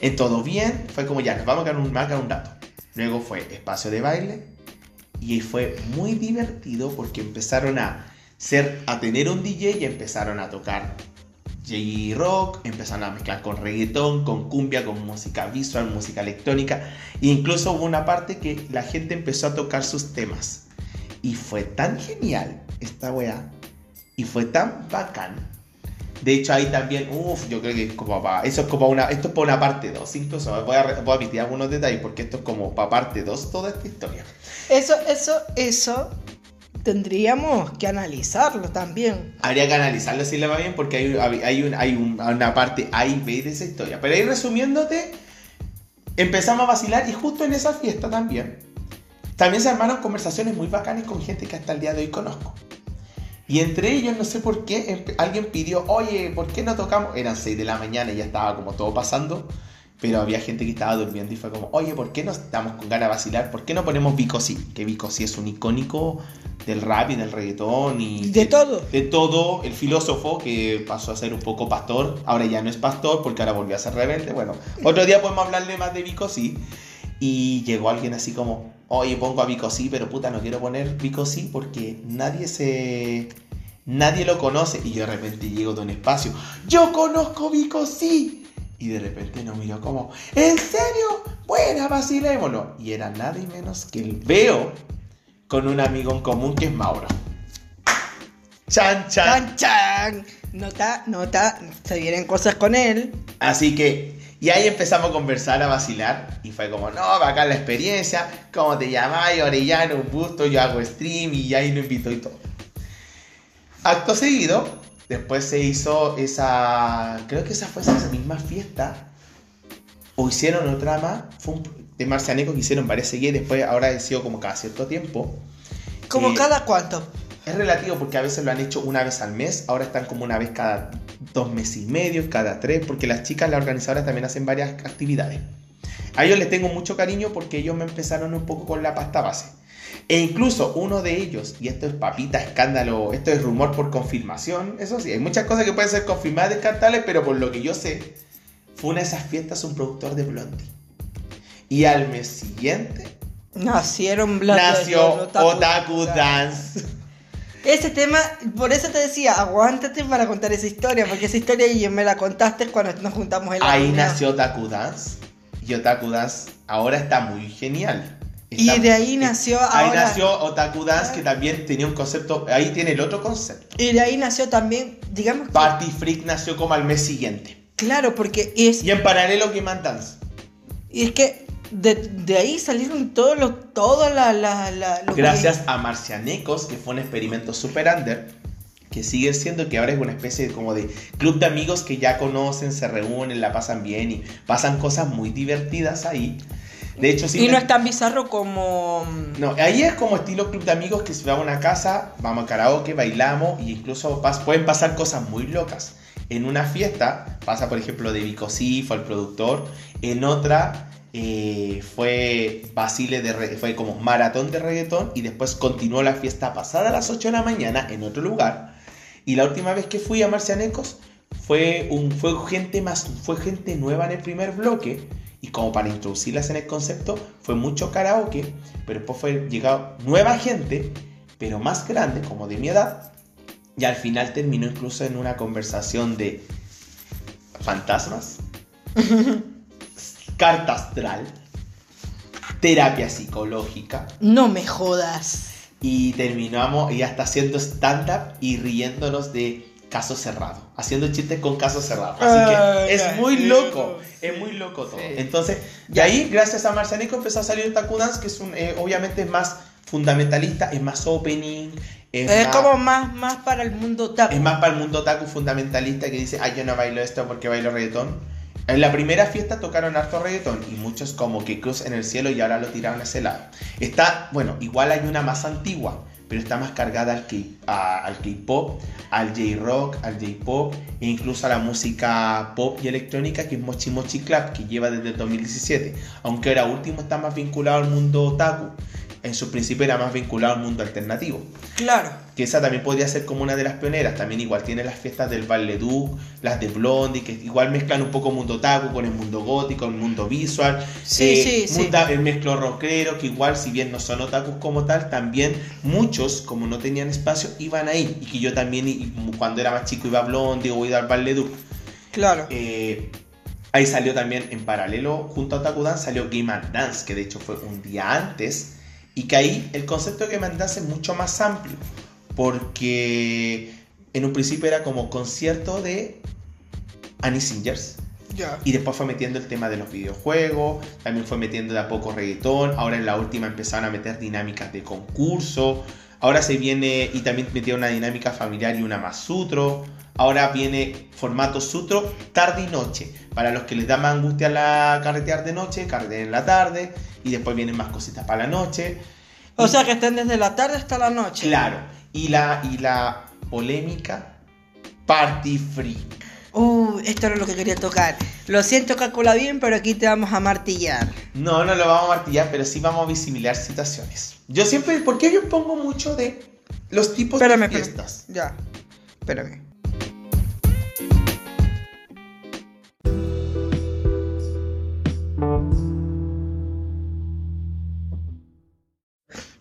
En todo bien, fue como ya, nos vamos a quedar un, me va a quedar un rato. Luego fue espacio de baile y fue muy divertido porque empezaron a ser, a tener un DJ y empezaron a tocar J-Rock, empezaron a mezclar con reggaetón, con cumbia, con música visual, música electrónica. E incluso hubo una parte que la gente empezó a tocar sus temas. Y fue tan genial esta weá. Y fue tan bacán. De hecho, ahí también, uff, yo creo que es como para. Eso es como una. Esto es para una parte 2. Incluso voy a, voy a omitir algunos detalles porque esto es como para parte 2 toda esta historia. Eso, eso, eso tendríamos que analizarlo también. Habría que analizarlo si le va bien porque hay, hay, un- hay un- una parte A y B de esa historia. Pero ahí resumiéndote, empezamos a vacilar y justo en esa fiesta también, también se armaron conversaciones muy bacanas con gente que hasta el día de hoy conozco. Y entre ellos, no sé por qué, alguien pidió, oye, ¿por qué no tocamos? Eran 6 de la mañana y ya estaba como todo pasando. Pero había gente que estaba durmiendo y fue como, oye, ¿por qué no estamos con ganas de vacilar? ¿Por qué no ponemos Vico Sí? Que Vico Sí es un icónico del rap y del reggaetón y... De todo. De todo. El filósofo que pasó a ser un poco pastor, ahora ya no es pastor porque ahora volvió a ser rebelde. Bueno, otro día podemos hablarle más de Vico Sí. Y llegó alguien así como, oye, pongo a Vico Sí, pero puta, no quiero poner Vico Sí porque nadie se... Nadie lo conoce. Y yo de repente llego de un espacio, yo conozco Vico Sí. Y de repente nos miró como, ¿en serio? Buena, vacilémoslo. Y era nada y menos que el Veo con un amigo en común que es Mauro. Chan, chan. ¡Chan, chan! Nota, nota, se vienen cosas con él. Así que, Y ahí empezamos a conversar, a vacilar. Y fue como, no, acá la experiencia. ¿Cómo te llamáis? Orellano, un gusto. Yo hago stream y ahí lo invito y todo. Acto seguido, después se hizo esa. Creo que esa fue esa misma fiesta. O hicieron otra más. Fue un, de Marcianeco que hicieron varias seguidas. Después, ahora ha sido como cada cierto tiempo. ¿Como Eh, cada cuánto? Es relativo porque a veces lo han hecho una vez al mes, ahora están como una vez cada dos meses y medio, cada tres, porque las chicas, las organizadoras también hacen varias actividades. A ellos les tengo mucho cariño porque ellos me empezaron un poco con la pasta base. E incluso uno de ellos, y esto es papita, escándalo, esto es rumor por confirmación, eso sí, hay muchas cosas que pueden ser confirmadas descartables, pero por lo que yo sé, fue una de esas fiestas un productor de Blondie. Y al mes siguiente Nacieron Blondie, nació Otaku Otaku Dance. Ese tema, por eso te decía, aguántate para contar esa historia, porque esa historia y me la contaste cuando nos juntamos en la Ahí reunión. nació Otaku Dance. Y Otaku Dance ahora está muy genial. Y de ahí nació Ahí ahora- nació Otaku Dance, que también tenía un concepto. Ahí tiene el otro concepto. Y de ahí nació también, digamos que, Party Freak nació como al mes siguiente. claro, porque es, Y en paralelo Game Dance. y es que de, de ahí salieron todos los, todas la, la, la- los Gracias a Marcianecos, que fue un experimento super under. Que sigue siendo que ahora es una especie de, como de club de amigos que ya conocen, se reúnen, la pasan bien y pasan cosas muy divertidas ahí. De hecho, sí Y me- no es tan bizarro como... No, ahí es como estilo club de amigos que se va a una casa, vamos a karaoke, bailamos y incluso pas- pueden pasar cosas muy locas. En una fiesta pasa, por ejemplo, de fue el productor. En otra eh, fue Basile de fue como maratón de reggaetón y después continuó la fiesta pasada a las 8 de la mañana en otro lugar. Y la última vez que fui a Marcianecos fue, un, fue, gente más, fue gente nueva en el primer bloque. Y como para introducirlas en el concepto, fue mucho karaoke, pero después fue llegado nueva gente, pero más grande, como de mi edad. Y al final terminó incluso en una conversación de fantasmas, carta astral, terapia psicológica. No me jodas. Y terminamos y hasta haciendo stand-up y riéndonos de caso cerrado. Haciendo chistes con caso cerrado. Así Ah, que es muy loco. sí. Es muy loco todo. Sí. Entonces, de ahí, gracias a Marcianico, empezó a salir el Taku Dance, que es un, eh, obviamente es más fundamentalista, es más opening. Es, Es más, como más, más para el mundo otaku. es más para el mundo otaku fundamentalista que dice, ay, yo no bailo esto porque bailo reggaetón. En la primera fiesta tocaron harto reggaetón y muchos como que cruz en el cielo y ahora lo tiraron a ese lado. Está, bueno, igual hay una más antigua, pero está más cargada al K-pop, al J-rock, al J-pop e incluso a la música pop y electrónica que es Mochi Mochi Club, que lleva desde el 2017. Aunque ahora último está más vinculado al mundo otaku. En su principio era más vinculado al mundo alternativo Claro. que esa también podría ser como una de las pioneras. También igual tiene las fiestas del Duc, las de Blondie, que igual mezclan un poco mundo otaku con el mundo gótico, el mundo visual. Eh, Sí, sí, sí. munda- El mezclo rockero, que igual si bien no son otakus como tal, también muchos, como no tenían espacio, iban ahí. Y que yo también, y- cuando era más chico, iba a Blondie o iba al Duc. Claro. Eh, ahí salió también en paralelo, junto a Otaku Dance, salió Game and Dance, que de hecho fue un día antes. Y que ahí el concepto and Dance es mucho más amplio. Porque en un principio era como concierto de Annie Singers. Y después fue metiendo el tema de los videojuegos, también fue metiendo de a poco reggaetón, ahora en la última empezaron a meter dinámicas de concurso, ahora se viene y también metieron una dinámica familiar y una más sutro, ahora viene formato sutro tarde y noche, para los que les da más angustia la carretear de noche, carretear en la tarde, y después vienen más cositas para la noche. O Y- sea que estén desde la tarde hasta la noche. Claro, y la, y la polémica Party Freak. Uh, esto era lo que quería tocar. Lo siento, calcula bien, pero aquí te vamos a martillar. No, no lo vamos a martillar, pero sí vamos a visibilizar situaciones. Yo siempre, ¿por qué yo pongo mucho de los tipos Espérame, de espérame. fiestas? Ya. Espérame.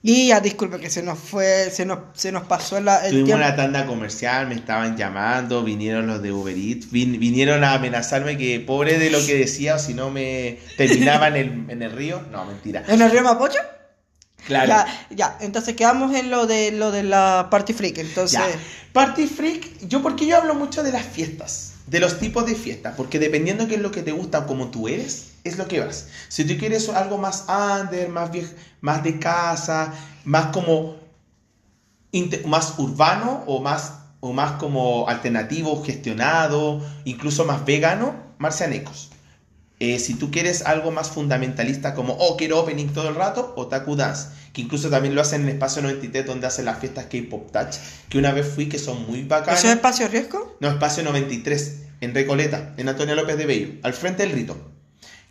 Y ya, disculpe que se nos fue, se nos, se nos pasó la- el Tuvimos tiempo. una tanda comercial, me estaban llamando, vinieron los de Uber Eats, vin- vinieron a amenazarme que pobre de lo que decía o si no me terminaba en el, en el río. No, mentira. ¿En el río Mapocho? Claro. Ya, ya, entonces quedamos en lo de lo de la Party Freak. Entonces, Ya. Party Freak, yo porque yo hablo mucho de las fiestas. de los tipos de fiesta, porque dependiendo de qué es lo que te gusta o como tú eres, es lo que vas. Si tú quieres algo más under, más, más de casa, más como más urbano o más, o más como alternativo, gestionado, incluso más vegano, marcianecos. Eh, si tú quieres algo más fundamentalista como, oh, quiero opening todo el rato, Otaku Dance, que incluso también lo hacen en Espacio 93 donde hacen las fiestas K-Pop Touch, que una vez fui que son muy bacanas. ¿Eso es Espacio Riesgo? No, Espacio 93, en Recoleta, en Antonio López de Bello, al frente del Rito,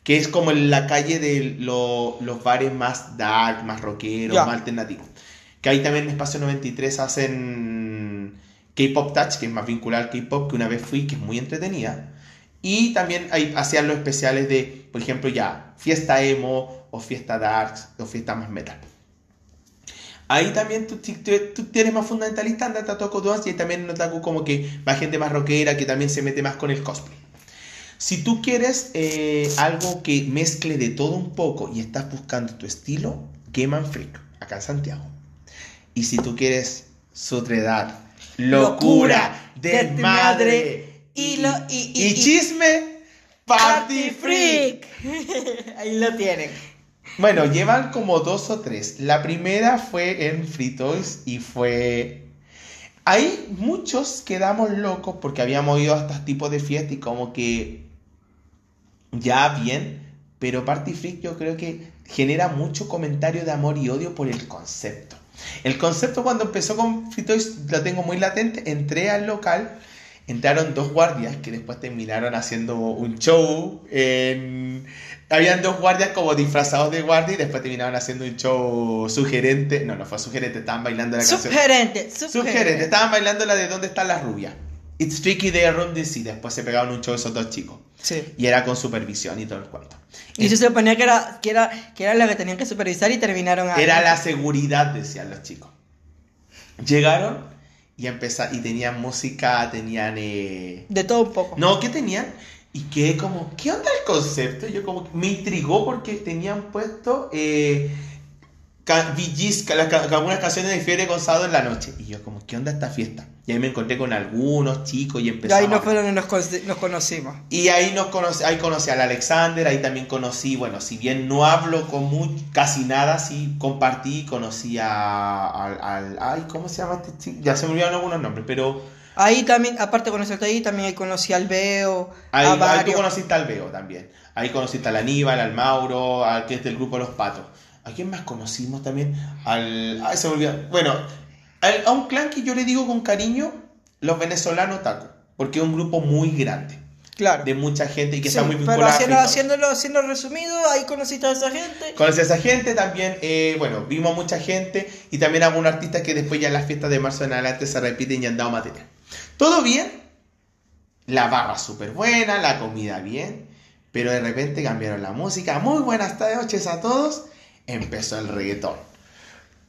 que es como en la calle de los bares más dark, más rockeros, más alternativos. Que ahí también en Espacio 93 hacen K-Pop Touch, que es más vinculado al K-Pop, que una vez fui, que es muy entretenida. Y también ahí hacían los especiales de, por ejemplo, ya, fiesta emo, o fiesta dark, o fiesta más metal. Ahí también tú, tú, tienes más fundamentalista, andate a Toco Dance y también notaku como que va gente más rockera que también se mete más con el cosplay. Si tú quieres eh, algo que mezcle de todo un poco y estás buscando tu estilo, Game Freak, acá en Santiago. Y si tú quieres sotredad, locura, desmadre y, lo, y, chisme, Party Freak. Ahí lo tienen. Bueno, llevan como dos o tres. La primera fue en Free Toys y fue... Ahí muchos quedamos locos porque habíamos ido a estos tipos de fiestas y como que ya bien, pero Party Freak yo creo que genera mucho comentario de amor y odio por el concepto. El concepto cuando empezó con Free Toys lo tengo muy latente, entré al local, entraron dos guardias que después terminaron haciendo un show en habían dos guardias como disfrazados de guardia y después terminaban haciendo un show sugerente. No, no fue sugerente, estaban bailando la canción. Sugerente, sugerente. Estaban bailando la de ¿Dónde están las rubias? It's tricky they around this y después se pegaban un show esos dos chicos. Sí. Y era con supervisión y todo el cuento. Y se suponía que era, que era, que era la que tenían que supervisar y terminaron ahí. Era la seguridad, decían los chicos. Llegaron y empezaron, y tenían música, tenían... Eh... De todo un poco. No, ¿qué tenían? Y quedé como, ¿qué onda el concepto? Yo como, me intrigó porque tenían puesto eh, algunas canciones de Fiebre Gonzalo en la noche. Y yo como, ¿qué onda esta fiesta? Y ahí me encontré con algunos chicos y empezamos. Y ahí nos fueron y nos, conocimos. Y ahí, nos conocí, ahí conocí al Alexander, ahí también conocí, bueno, si bien no hablo con casi nada, sí compartí, conocí al, ay, ¿cómo se llama este chico? Ya se me olvidaron algunos nombres, pero Ahí también, aparte de conocerte ahí, también ahí conocí al Veo. Ahí, ahí tú conociste al Veo también. Ahí conociste al Aníbal, al Mauro, al que es del grupo Los Patos. ¿A quién más conocimos también? Al. Ay, se me olvidó. Bueno, a un clan que yo le digo con cariño, los venezolanos Taco. Porque es un grupo muy grande. Claro. De mucha gente y que está muy vinculado. Pero haciéndolo, haciendo resumido, ahí conociste a esa gente. Conocí a esa gente también, eh, bueno, vimos mucha gente y también algunos artistas que después ya en las fiestas de marzo en adelante se repiten y han dado material. Todo bien, la barra súper buena, la comida bien, pero de repente cambiaron la música. Muy buenas noches a todos. Empezó el reggaetón.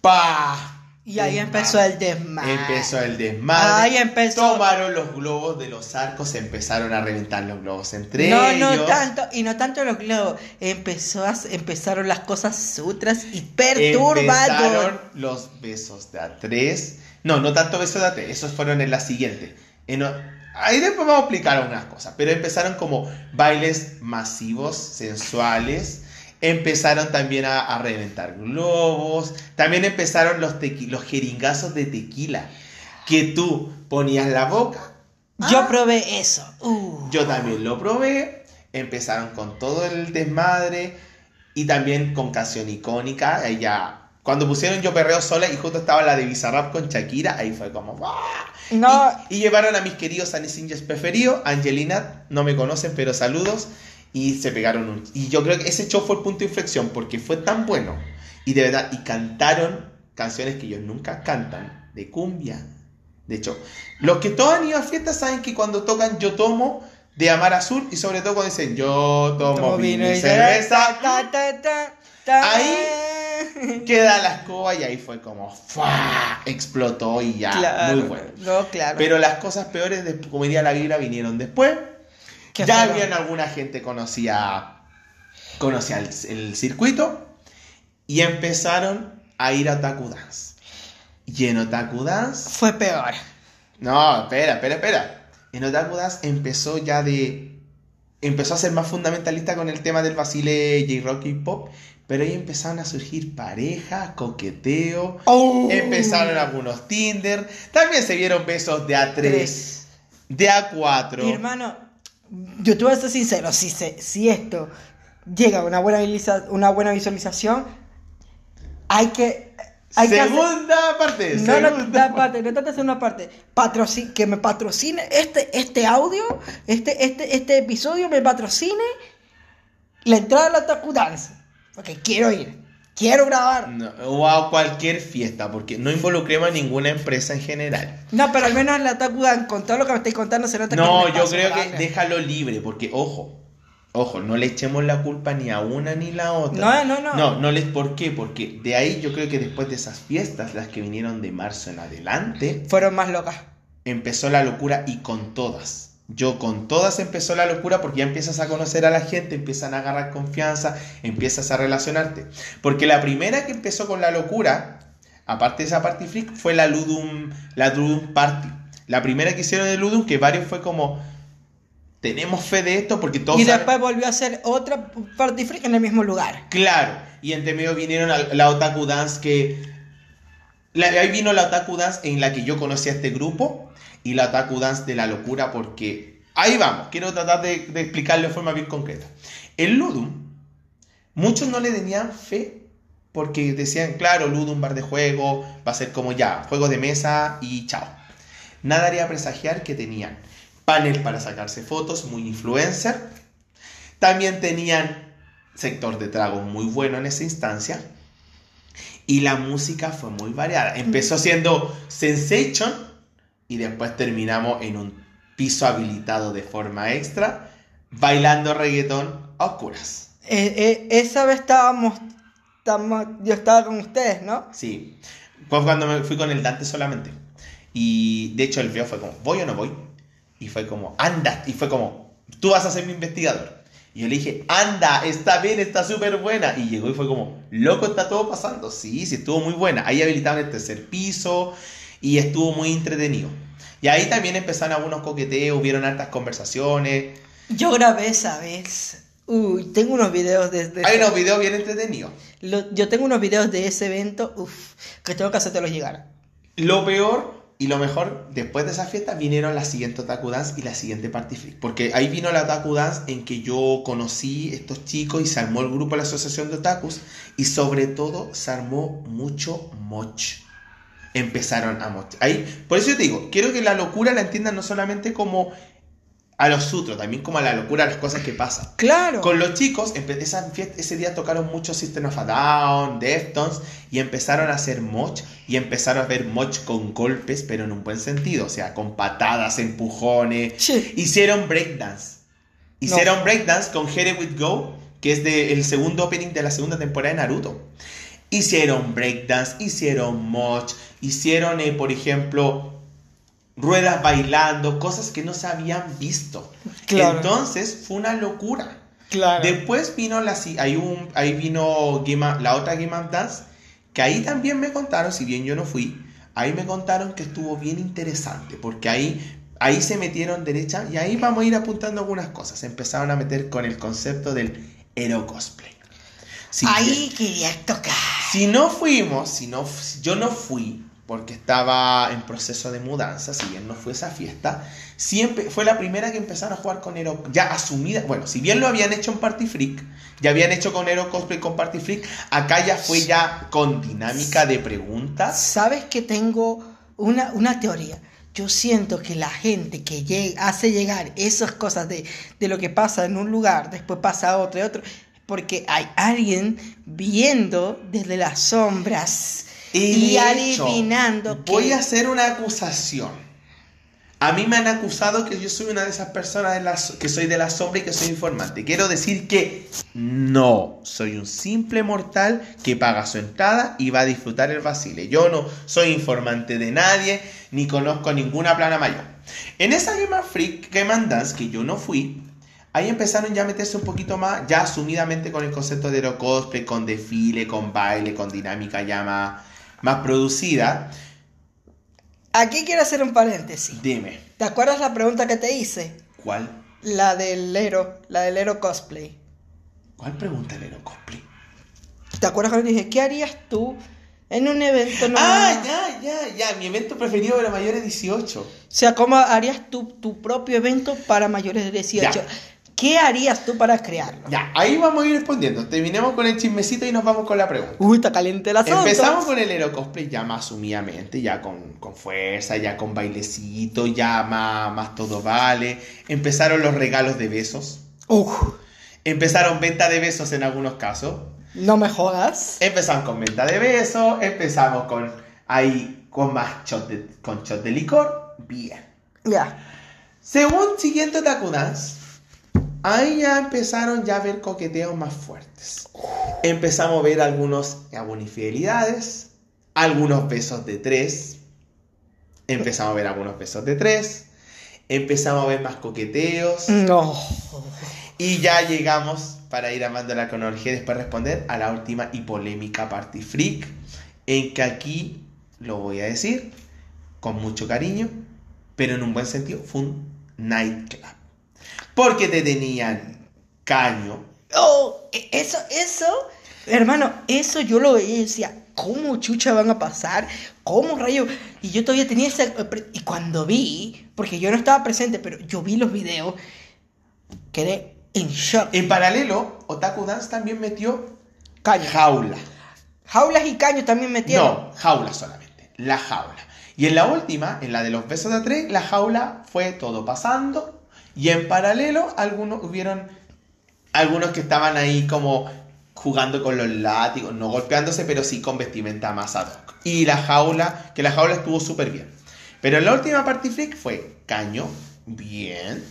¡Pah! Y ahí empezó el desmadre. Empezó el desmadre. Ahí empezó. Tomaron los globos de los arcos, empezaron a reventar los globos entre no, ellos. No, tanto, y no tanto los globos. Empezó empezaron las cosas sutras y perturbadoras. Los besos de a tres. No, no tanto besos de a tres, esos fueron en la siguiente. ahí después vamos a explicar algunas cosas, pero empezaron como bailes masivos, sensuales empezaron también a, reventar globos, también empezaron los, los jeringazos de tequila, que tú ponías la boca. Yo ah. probé eso. Uh. Yo también lo probé, empezaron con todo el desmadre y también con canción icónica, ella... Cuando pusieron Yo Perreo Sola y justo estaba la de Bizarrap con Shakira, ahí fue como... No. Y, llevaron a mis queridos Anisingers preferidos, Angelina, no me conocen, pero saludos y se pegaron un... Y yo creo que ese show fue el punto de inflexión porque fue tan bueno y de verdad, y cantaron canciones que ellos nunca cantan, de cumbia. De hecho, los que todos han ido a fiestas saben que cuando tocan Yo Tomo de Amar Azul y sobre todo cuando dicen Yo Tomo, vino y cerveza, ahí queda la escoba y ahí fue como explotó y ya, muy bueno. Pero las cosas peores, de, como diría la Biblia, vinieron después ya habían alguna gente conocía, conocía el, circuito y empezaron a ir a Otaku Dance. Y en Otaku Dance... Fue peor. No, espera, espera, espera. en Otaku Dance empezó ya de. Empezó a ser más fundamentalista con el tema del Basile J-Rock y Pop. Pero ahí empezaron a surgir parejas, coqueteo. Oh. Empezaron algunos Tinder. También se vieron besos de A3, Tres. de A4. Mi hermano, yo te voy a ser sincero, si, se, si esto llega a una buena, una buena visualización, hay que... Hay que hacer- segunda parte. no, segunda da parte, no trata de hacer una parte. Que me patrocine este, este audio, este, este, este episodio me patrocine la entrada a la Otaku Dance. Porque quiero ir, quiero grabar. No, o a cualquier fiesta, porque no involucremos a ninguna empresa en general. No, pero al menos en la Otaku Dance, con todo lo que me estáis contando, se nota que No, un yo creo que grande. déjalo libre, porque ojo, ojo, no le echemos la culpa ni a una ni la otra. No, no, no. No, no les, ¿por qué? Porque de ahí yo creo que después de esas fiestas, las que vinieron de marzo en adelante, Fueron más locas. empezó la locura y con todas. Yo con todas empezó la locura porque ya empiezas a conocer a la gente, empiezan a agarrar confianza, empiezas a relacionarte. Porque la primera que empezó con la locura, aparte de esa party freak, fue la Ludum, la Ludum Party. La primera que hicieron de Ludum, que varios fue como, tenemos fe de esto porque todos... Y saben- después volvió a hacer otra party freak en el mismo lugar. Claro, y entre medio vinieron a la Otaku Dance que... la- ahí vino la Otaku Dance en la que yo conocí a este grupo y la Otaku Dance de la locura porque... Ahí vamos, quiero tratar de, de explicarlo de forma bien concreta. El Ludum, muchos no le tenían fe porque decían, claro, Ludum, bar de juego, va a ser como ya, juegos de mesa y chao. Nada haría presagiar que tenían panel para sacarse fotos, muy influencer. También tenían sector de trago muy bueno en esa instancia. Y la música fue muy variada. Empezó siendo Sensation y después terminamos en un piso habilitado de forma extra, bailando reggaetón a oscuras. Eh, eh, esa vez estábamos, estábamos- yo estaba con ustedes, ¿no? Sí. Fue cuando me fui con el Dante solamente. Y de hecho el video fue como, ¿voy o no voy? Y fue como, anda. Y fue como, tú vas a ser mi investigador. Y yo le dije, anda, está bien, está súper buena. Y llegó y fue como, loco, está todo pasando. Sí, sí, estuvo muy buena. Ahí habilitaron el tercer piso y estuvo muy entretenido. Y ahí también empezaron algunos coqueteos, hubieron hartas conversaciones. Yo grabé esa vez. Uy, tengo unos videos de, de- Hay unos videos bien entretenidos. Lo- yo tengo unos videos de ese evento, uf, que tengo que hacértelos llegar. Lo peor y lo mejor, después de esa fiesta vinieron la siguiente Otaku Dance y la siguiente Party Freak. Porque ahí vino la Otaku Dance en que yo conocí estos chicos y se armó el grupo de la Asociación de Otakus. Y sobre todo se armó mucho moch. Empezaron a moch. Ahí, por eso yo te digo, quiero que la locura la entiendan no solamente como a los sutros, también como a la locura, a las cosas que pasan. Claro. Con los chicos, empe- esa fiesta- ese día tocaron mucho System of a Down, Deftones, y empezaron a hacer moch, y empezaron a ver moch con golpes, pero en un buen sentido, o sea, con patadas, empujones. Sí. Hicieron breakdance. Hicieron breakdance con Here With Go, que es de- el segundo opening de la segunda temporada de Naruto. Hicieron breakdance, hicieron moch, hicieron, eh, por ejemplo, ruedas bailando, cosas que no se habían visto. Claro. Entonces fue una locura. Claro. Después vino la hay un, ahí vino Game of- la otra Game of Dance, que ahí también me contaron, si bien yo no fui, ahí me contaron que estuvo bien interesante, porque ahí, ahí se metieron derecha y ahí vamos a ir apuntando algunas cosas. Empezaron a meter con el concepto del hero cosplay. Si Ahí querías tocar. Si no fuimos, si no, yo no fui porque estaba en proceso de mudanza, si bien no fue esa fiesta, siempre fue la primera que empezaron a jugar con Hero, ya asumida, bueno, si bien lo habían hecho en Party Freak, ya habían hecho con Hero Cosplay con Party Freak, acá ya fue ya con dinámica de preguntas. ¿Sabes que tengo una, una teoría? Yo siento que la gente que llega, hace llegar esas cosas de, de lo que pasa en un lugar, después pasa a otro y otro, porque hay alguien viendo desde las sombras Y hecho, adivinando Voy que... a hacer una acusación. A mí me han acusado que yo soy una de esas personas de las, que soy de la sombra y que soy informante. Quiero decir que no, soy un simple mortal que paga su entrada y va a disfrutar el vacile. Yo no soy informante de nadie, ni conozco ninguna plana mayor. En esa Game of Freak, Game and Dance, que yo no fui, ahí empezaron ya a meterse un poquito más, ya asumidamente con el concepto de Hero Cosplay, con desfile, con baile, con dinámica ya más, más producida. Aquí quiero hacer un paréntesis. Dime, ¿Te acuerdas la pregunta que te hice? ¿cuál? La del Ero, la del Ero cosplay. ¿Cuál pregunta el cosplay? ¿Te acuerdas cuando te dije, ¿qué harías tú en un evento no Ah, ya, ya, ya. Mi evento preferido era mayores de 18. O sea, ¿cómo harías tú tu propio evento para mayores de 18? Ya. ¿Qué harías tú para crearlo? Ya, ahí vamos a ir respondiendo. Terminemos con el chismecito y nos vamos con la pregunta. Uy, está caliente el asunto. Empezamos con el Hero Cosplay ya más sumidamente, ya con, con fuerza, ya con bailecito, ya más, más todo vale. Empezaron los regalos de besos. Uf, Empezaron venta de besos en algunos casos. no me jodas. Empezamos con venta de besos. Empezamos con ahí con más shot de, con shot de licor. Bien. Ya. Según siguiente Otaku Dance, ahí ya empezaron ya a ver coqueteos más fuertes. Empezamos a ver algunos, algunas infidelidades, algunos besos de tres. Empezamos a ver algunos besos de tres. Empezamos a ver más coqueteos. No. Y ya llegamos, para ir amando la cronología y después responder, a la última y polémica Party Freak. En que aquí, lo voy a decir, con mucho cariño, pero en un buen sentido, fue un nightclub. Porque te tenían caño. Oh, e- eso, eso, hermano, eso yo lo veía y decía, ¿cómo chucha van a pasar? ¿Cómo rayo? Y yo todavía tenía esa... Y cuando vi, porque yo no estaba presente, pero yo vi los videos, quedé en shock. En paralelo, Otaku Dance también metió Caño. jaula. Jaulas y caños también metieron. No, jaula solamente. La jaula. Y en la última, en la de los besos de tres, la jaula fue todo pasando. Y en paralelo, algunos hubieron algunos que estaban ahí como jugando con los látigos, no golpeándose, pero sí con vestimenta más ad hoc. Y la jaula, que la jaula estuvo súper bien. Pero la última Party Freak fue caño, bien.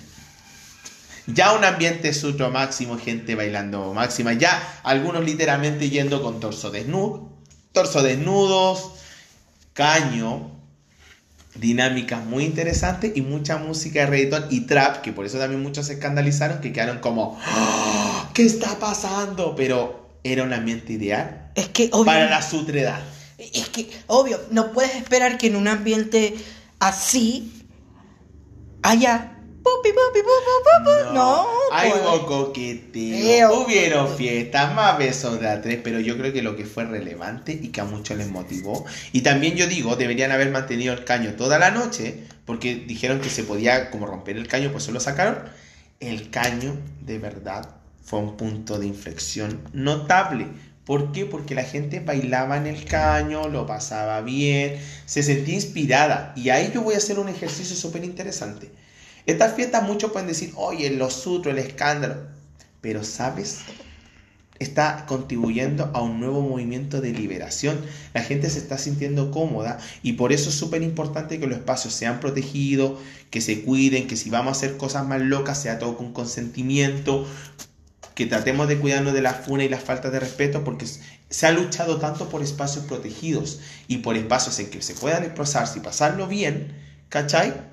Ya un ambiente sutro máximo, gente bailando máxima. Ya algunos literalmente yendo con torso desnudo. Torso desnudos, caño, dinámicas muy interesantes y mucha música de reggaetón y trap, que por eso también muchos se escandalizaron, que quedaron como, "¡Ah! ¿qué está pasando? Pero era un ambiente ideal Es que, obvio, para la sutredad. es que, obvio, no puedes esperar que en un ambiente así haya... pupi, pupi, pu, pu, pu, pu. No, hay pues. hubo coqueteo, Eo. hubieron fiestas, más besos de a tres, pero yo creo que lo que fue relevante y que a muchos les motivó, y también yo digo, deberían haber mantenido el caño toda la noche, porque dijeron que se podía como romper el caño, pues eso lo sacaron. El caño, de verdad, fue un punto de inflexión notable. ¿Por qué? Porque la gente bailaba en el caño, lo pasaba bien, se sentía inspirada. Y ahí yo voy a hacer un ejercicio súper interesante. Estas fiestas muchos pueden decir, oye, los sutros, el escándalo. Pero, ¿sabes? Está contribuyendo a un nuevo movimiento de liberación. La gente se está sintiendo cómoda y por eso es súper importante que los espacios sean protegidos, que se cuiden, que si vamos a hacer cosas más locas sea todo con consentimiento, que tratemos de cuidarnos de la funa y las faltas de respeto porque se ha luchado tanto por espacios protegidos y por espacios en que se puedan expresarse y pasarlo bien, ¿cachai?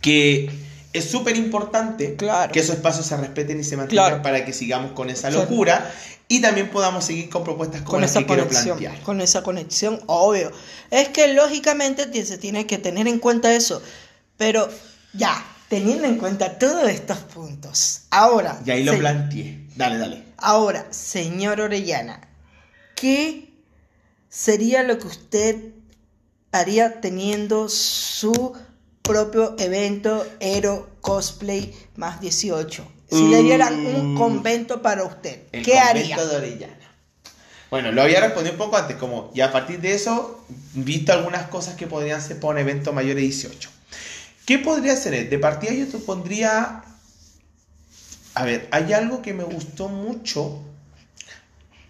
Que es súper importante Claro. que esos espacios se respeten y se mantengan Claro. para que sigamos con esa Claro. locura y también podamos seguir con propuestas como con las esa que quiero conexión, plantear. con esa conexión, obvio. Es que lógicamente se tiene que tener en cuenta eso, pero ya, teniendo en cuenta todos estos puntos, ahora, Y ahí lo se- planteé. Dale, dale. ahora, señor Orellana, ¿qué sería lo que usted haría teniendo su propio evento Ero Cosplay más 18? Si le dieran un Mm. convento para usted, El ¿qué haría? de Orellana. Bueno, lo había respondido un poco antes, como, y a partir de eso, visto algunas cosas que podrían ser para un evento mayor de 18. ¿Qué podría ser? De partida yo te pondría... A ver, hay algo que me gustó mucho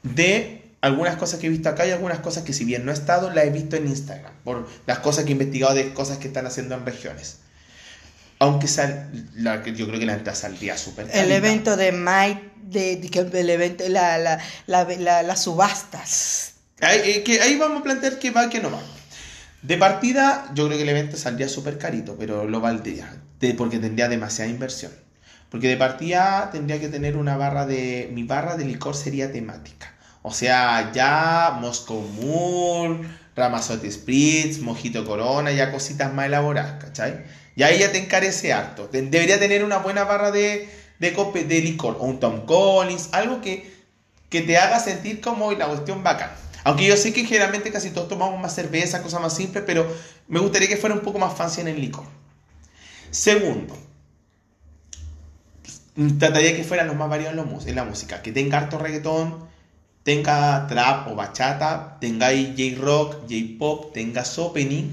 de algunas cosas que he visto acá y algunas cosas que si bien no he estado, las he visto en Instagram, por las cosas que he investigado de cosas que están haciendo en regiones. Aunque sal, la, yo creo que la entrada saldría súper El evento de Mike, de, de- el evento, la, la, la- las subastas. Ahí, eh, que ahí vamos a plantear que va, que no va. De partida, yo creo que el evento saldría súper carito, pero lo valdría, de- porque tendría demasiada inversión. Porque de partida tendría que tener una barra de... Mi barra de licor sería temática. O sea, ya Moscow Mule, Ramazotti Spritz, Mojito Corona, ya cositas más elaboradas, ¿cachai? Y ahí ya te encarece harto. Debería tener una buena barra de, de, de licor, o un Tom Collins, algo que, que te haga sentir como la cuestión bacán. Aunque yo sé que generalmente casi todos tomamos más cerveza, cosas más simples, pero me gustaría que fuera un poco más fancy en el licor. Segundo, trataría que fueran los más variados en la música, que tenga harto reggaetón, tenga trap o bachata, tenga J-rock, J-pop, tenga opening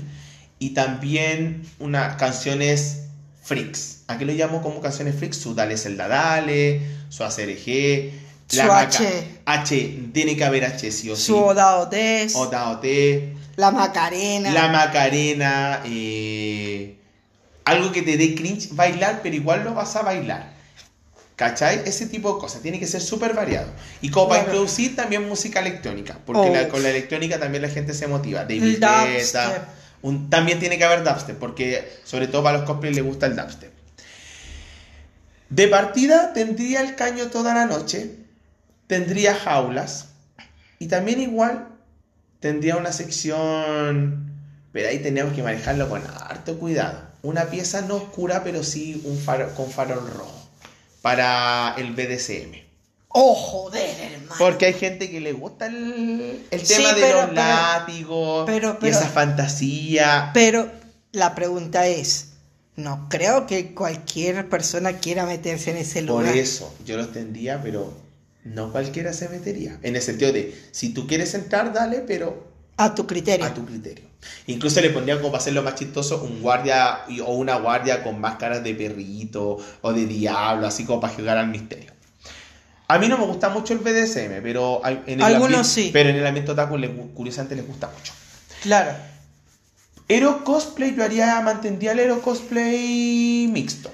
y también unas canciones freaks. ¿A qué lo llamo como canciones freaks? Su Dale Zelda Dale, su ACRG, su H. H, tiene que haber H sí o sí. Su Oda T. Oda T. La Macarena. La Macarena. Eh, algo que te dé cringe bailar, pero igual lo vas a bailar. ¿Cachai? Ese tipo de cosas. Tiene que ser súper variado. Y como para introducir también música electrónica. Porque con la electrónica también la gente se motiva. David Guetta. también tiene que haber dubstep. Porque sobre todo para los cosplays les gusta el dubstep. De partida tendría el caño toda la noche. Tendría jaulas. Y también igual tendría una sección... Pero ahí tenemos que manejarlo con harto cuidado. Una pieza no oscura, pero sí un faro, con farol rojo para el BDSM. Oh, joder, hermano. Porque hay gente que le gusta el, tema de los látigos y esa fantasía. Pero la pregunta es, no creo que cualquier persona quiera meterse en ese lugar. Por eso, yo lo tendría, pero no cualquiera se metería. En el sentido de, si tú quieres entrar, dale, pero... A tu criterio. A tu criterio. Incluso le pondrían como para hacerlo más chistoso un guardia o una guardia con máscaras de perrito o de diablo, así como para jugar al misterio. A mí no me gusta mucho el BDSM, pero en el Algunos sí. Pero en el ambiente otaku curiosamente les gusta mucho. Claro. Hero cosplay yo haría, mantendría el hero cosplay mixto.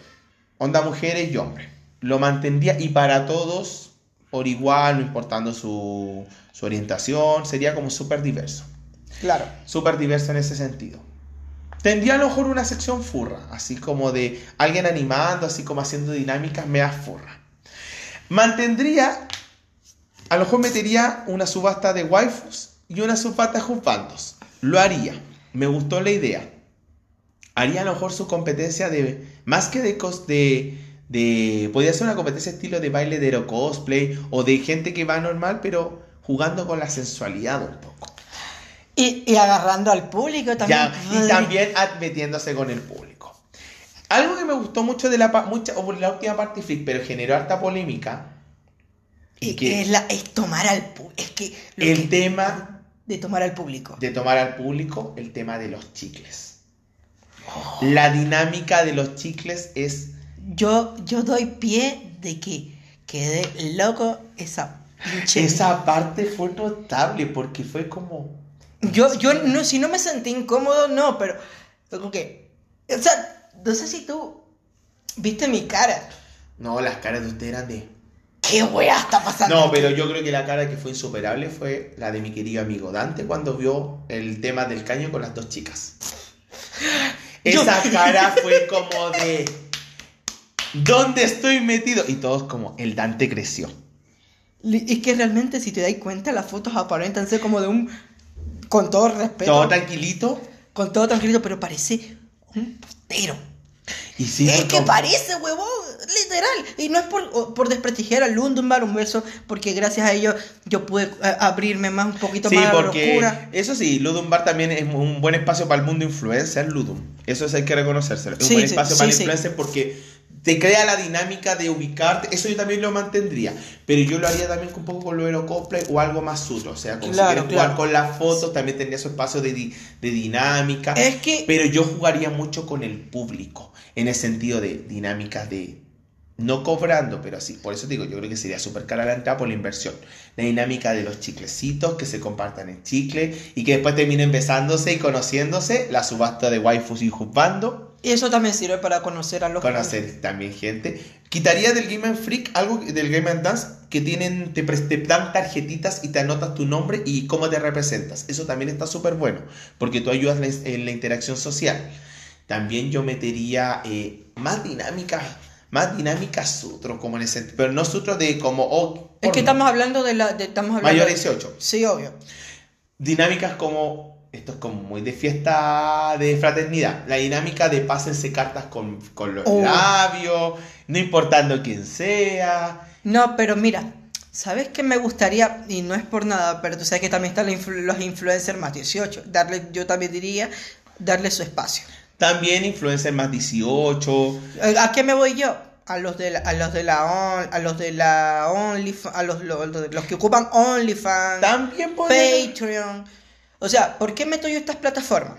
Onda mujeres y hombres. Lo mantendría y para todos por igual, no importando su, su orientación, sería como súper diverso. Claro. Súper diverso en ese sentido. Tendría a lo mejor una sección furra, así como de alguien animando, así como haciendo dinámicas mea furra. Mantendría, a lo mejor metería una subasta de waifus y una subasta de juzbandos. Lo haría. Me gustó la idea. Haría a lo mejor su competencia de, más que de, de, de podría ser una competencia estilo de baile de cosplay o de gente que va normal, pero jugando con la sensualidad un poco. Y, agarrando al público también. y también metiéndose con el público. Algo que me gustó mucho de la, mucha, la última parte pero generó harta polémica. Y que es, la, es tomar al público. Es que el tema de tomar al público. De tomar al público el tema de los chicles. La dinámica de los chicles es. Yo, yo doy pie de que quede loco esa Esa parte fue notable porque fue como yo, yo no, si no me sentí incómodo, no, pero como que, o sea, no sé si tú viste mi cara. No, las caras de usted eran de... ¿Qué wea está pasando? No, pero yo creo que la cara que fue insuperable fue la de mi querido amigo Dante cuando vio el tema del caño con las dos chicas. Esa cara fue como de... ¿Dónde estoy metido? Y todos como, el Dante creció. Es que realmente, si te das cuenta, las fotos aparentan ser como de un con todo respeto. Todo tranquilito. Con todo tranquilito, pero parece un putero. Y sí, es que parece, huevón, literal. Y no es por, por desprestigiar a Lundumbar un beso, porque gracias a ello yo pude eh, abrirme más un poquito más a la locura. Eso sí, Ludumbar también es un buen espacio para el mundo influencer, Ludum. Eso hay que reconocérselo. Es un buen espacio para el influencer porque te crea la dinámica de ubicarte. Eso yo también lo mantendría. Pero yo lo haría también un poco con lo cosplay o algo más suyo. O sea, como si quieres jugar con las fotos, también tendría su espacio de, de dinámica. Es que... Pero yo jugaría mucho con el público. En el sentido de dinámicas de no cobrando, pero sí, por eso digo, yo creo que sería súper cara la entrada por la inversión. La dinámica de los chiclecitos que se compartan en chicle y que después terminen besándose y conociéndose, la subasta de waifus y juzgando. Y eso también sirve para conocer a los Conocer también gente. Quitaría del Game Freak algo del Game Dance que tienen, te, dan tarjetitas y te anotas tu nombre y cómo te representas. Eso también está súper bueno, porque tú ayudas en la interacción social. También yo metería eh, más dinámicas más dinámica sutro, como en ese, pero no sutro de como... oh, Es que estamos hablando de la. De, estamos hablando Mayor de 18. Sí, obvio. Dinámicas como... Esto es como muy de fiesta de fraternidad. La dinámica de pásense cartas con, con los Oh. labios, no importando quién sea. No, pero mira, ¿sabes qué me gustaría? Y no es por nada, pero tú sabes que también están los influ- los influencers más 18. Darle, yo también diría, darle su espacio. También influencers más 18. Eh, ¿A qué me voy yo? A los de la, a los de la on- a los de la OnlyFans, a los, los, los que ocupan OnlyFans, También podría... Patreon. O sea, ¿por qué meto yo estas plataformas?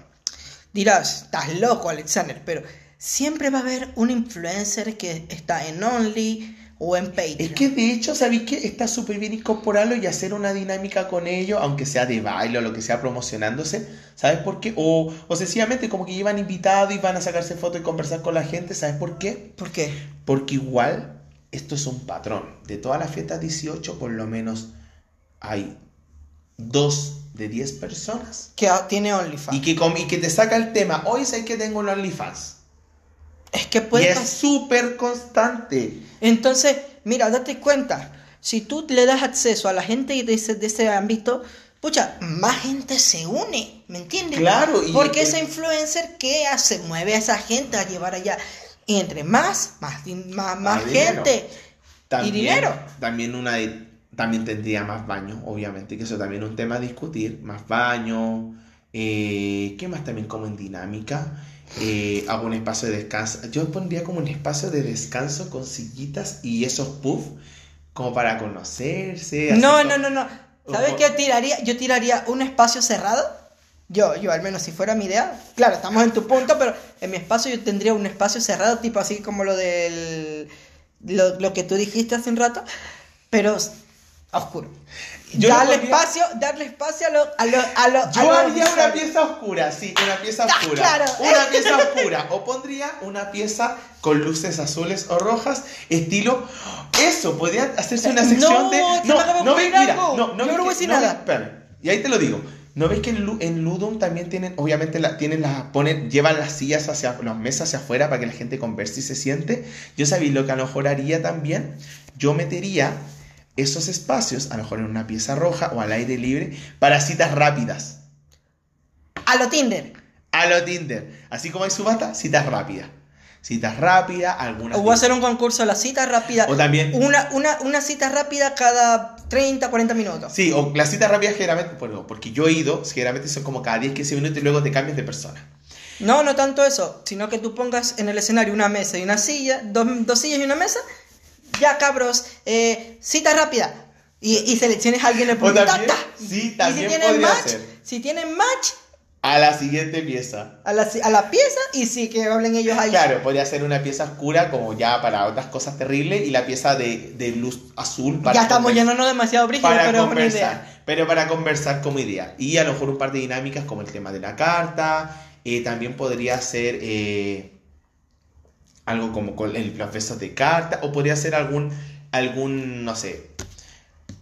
Dirás, estás loco, Alexander, pero siempre va a haber un influencer que está en Only o en Patreon. Es que de hecho, ¿sabéis que está súper bien incorporarlo y hacer una dinámica con ellos, aunque sea de baile o lo que sea promocionándose? ¿Sabes por qué? O, o sencillamente como que llevan invitados y van a sacarse fotos y conversar con la gente. ¿Sabes por qué? ¿Por qué? Porque igual esto es un patrón. De todas las fiestas 18, por lo menos hay dos de 10 personas. Que tiene OnlyFans. Y que, y que te saca el tema, hoy sé que tengo un OnlyFans. Es que Y puede es pasar. súper constante. Entonces, mira, date cuenta. Si tú le das acceso a la gente de ese, de ese ámbito, pucha, más gente se une, ¿me entiendes? Claro, y- Porque y- ese influencer, ¿qué hace? Mueve a esa gente a llevar allá. Y entre más, más, más, más dinero. gente. También, Y dinero. También una de- también tendría más baño, obviamente, que eso también es un tema a discutir. Más baño. eh, ¿Qué más también como en dinámica? Eh, hago un espacio de descanso. Yo pondría como un espacio de descanso con sillitas y esos puffs como para conocerse. No, no, no, no. ¿Sabes qué tiraría? Yo tiraría un espacio cerrado. Yo, yo al menos si fuera mi idea. Claro, estamos en tu punto, pero en mi espacio yo tendría un espacio cerrado, tipo así como lo del... Lo, lo que tú dijiste hace un rato, pero oscuro. Yo darle pondría- espacio, darle espacio a lo, a lo, a lo, a Yo lo haría una pieza oscura, sí, una pieza Ah, oscura. claro. Una pieza oscura. O pondría una pieza con luces azules o rojas, estilo. Eso, podría hacerse una No, sección acaba de no ves, ocurrir mira, algo. no, Yo no no ves voy a que- decir no nada. ves- y ahí te lo digo. ¿No ves que en, en Ludum también tienen, obviamente, la, tienen las, ponen, llevan las sillas hacia, las mesas hacia afuera para que la gente converse y se siente? Yo sabía lo que a lo mejor haría también. Yo metería esos espacios, a lo mejor en una pieza roja o al aire libre, para citas rápidas. A lo Tinder. A lo Tinder. Así como hay subasta, citas rápidas. Citas rápidas, algunas. O voy a hacer un concurso de la cita rápida. O también- Una, una, una cita rápida cada 30, 40 minutos. Sí, o las citas rápidas generalmente, bueno, porque yo he ido, generalmente son como cada 10, 15 minutos y luego te cambias de persona. No, no tanto eso, sino que tú pongas en el escenario una mesa y una silla, dos, dos sillas y una mesa. Ya, cabros, eh, cita rápida. Y, y selecciones a alguien en punto. sí, Y también si tienen podría match, ser. si tienen match, A la siguiente pieza. a la, a la pieza y sí que hablen ellos ahí. Claro, podría ser una pieza oscura como ya para otras cosas terribles y la pieza de, de luz azul para ya estamos llenándonos demasiado brígido, para pero es una conversar, idea. pero para conversar como idea. Y a lo mejor un par de dinámicas como el tema de la carta, eh, también podría ser eh, algo como con el- besos de carta, o podría ser algún, algún, no sé,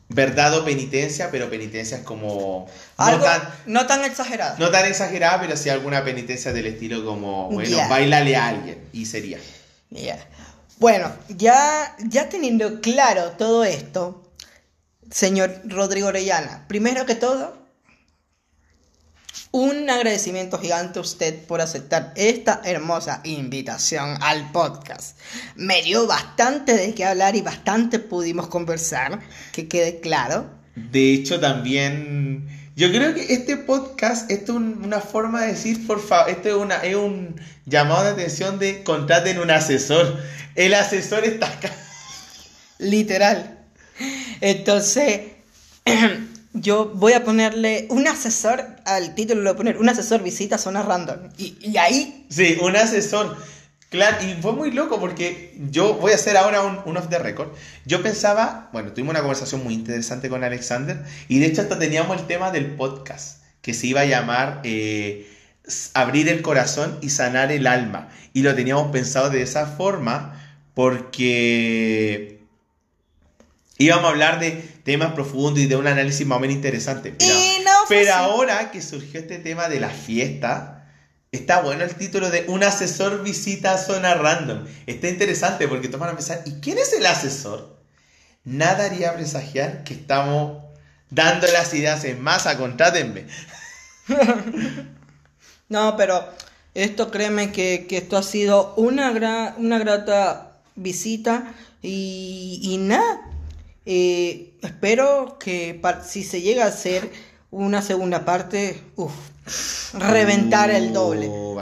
verdad o penitencia, pero penitencias como... Algo No tan, no tan exagerado. no tan exagerada, pero sí alguna penitencia del estilo como, bueno, bailale a alguien, y sería. Ya. Bueno, ya, ya teniendo claro todo esto, señor Rodrigo Orellana, primero que todo, un agradecimiento gigante a usted por aceptar esta hermosa invitación al podcast. Me dio bastante de qué hablar y bastante pudimos conversar, que quede claro. De hecho, también. Yo creo que este podcast, esto es un- una forma de decir, por favor, esto es, una, es un llamado de atención de contraten un asesor. El asesor está acá. Literal. Entonces, yo voy a ponerle un asesor, al título le voy a poner un asesor visita zona random. Y, y ahí, Sí, un asesor. Claro, y fue muy loco porque yo voy a hacer ahora un, un off the record. Yo pensaba, bueno, tuvimos una conversación muy interesante con Alexander y de hecho hasta teníamos el tema del podcast que se iba a llamar eh, Abrir el corazón y sanar el alma. Y lo teníamos pensado de esa forma porque íbamos a hablar de temas profundos y de un análisis más o menos interesante. Pero, Y no fue pero así. ahora que surgió este tema de la fiesta, Está bueno el título de Un asesor visita a zona random. Está interesante porque toman a pensar, ¿y quién es el asesor? Nada haría presagiar que estamos dando las ideas en masa, contrátenme. no, pero esto créeme que, esto ha sido una, una grata visita y, y nada. Eh, espero que si se llega a hacer una segunda parte, uff, reventar el doble. Uh,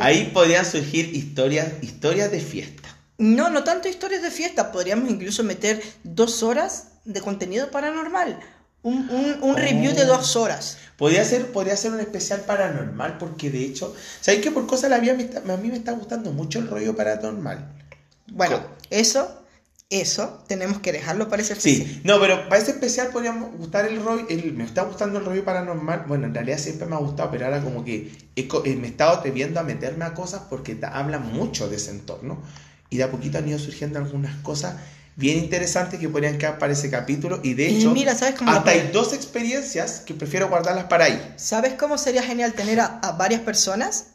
Ahí podrían surgir historias, historias de fiesta. No, no tanto historias de fiesta, podríamos incluso meter dos horas de contenido paranormal. Un, un, review de oh. dos horas. Podría ser, podría ser un especial paranormal, porque de hecho, ¿sabéis que por cosas la vida a mí me está gustando mucho el rollo paranormal? Bueno, eso eso tenemos que dejarlo para ese especial. Sí, no, pero para ese especial podríamos gustar el rollo, me está gustando el rollo paranormal, bueno, en realidad siempre me ha gustado, pero ahora como que eh, me he estado atreviendo a meterme a cosas porque te hablan mucho de ese entorno y de a poquito han ido surgiendo algunas cosas bien interesantes que podrían quedar para ese capítulo y de hecho mira, ¿sabes cómo hasta hay dos experiencias que prefiero guardarlas para ahí. ¿Sabes cómo sería genial tener a, a varias personas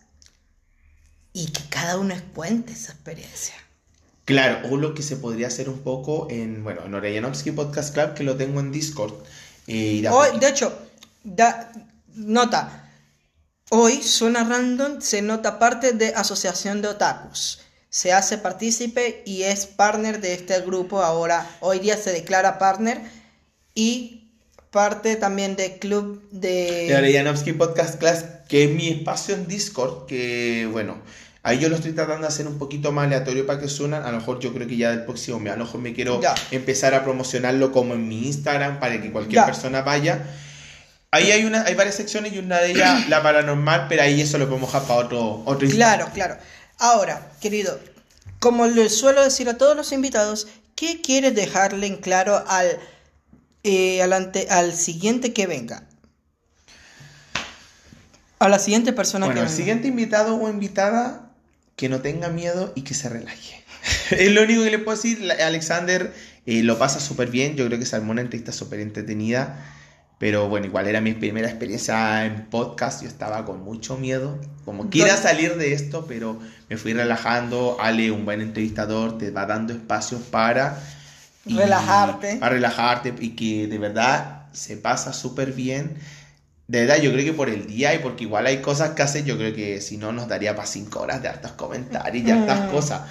y que cada uno cuente esa experiencia? Claro, o lo que se podría hacer un poco en, bueno, en Oreyanovsky Podcast Club, que lo tengo en Discord. Eh, hoy, de hecho, da, nota, hoy suena random, se nota parte de Asociación de Otakus. Se hace partícipe y es partner de este grupo ahora. Hoy día se declara partner y parte también del club de... De Oreyanovsky Podcast Club, que es mi espacio en Discord, que, bueno Ahí yo lo estoy tratando de hacer un poquito más aleatorio para que suenan. A lo mejor yo creo que ya del próximo mes, a lo mejor me quiero empezar a promocionarlo como en mi Instagram para que cualquier persona vaya. Ahí hay, una, hay varias secciones y una de ellas la paranormal, pero ahí eso lo podemos dejar para otro, otro Claro, claro. Ahora, querido, como le suelo decir a todos los invitados, ¿qué quieres dejarle en claro al, eh, al siguiente que venga? A la siguiente persona bueno, que Bueno, el siguiente invitado o invitada que no tenga miedo y que se relaje. es lo único que le puedo decir. Alexander eh, lo pasa súper bien. Yo creo que una entrevista súper entretenida. Pero bueno, igual era mi primera experiencia en podcast. Yo estaba con mucho miedo. Como quiera salir de esto, pero me fui relajando. Ale, un buen entrevistador, te va dando espacios para... relajarte. Para relajarte y que de verdad se pasa súper bien. De verdad, yo creo que por el día y porque igual hay cosas que hacer, yo creo que si no nos daría para cinco horas de hartos comentarios y hartas mm. cosas.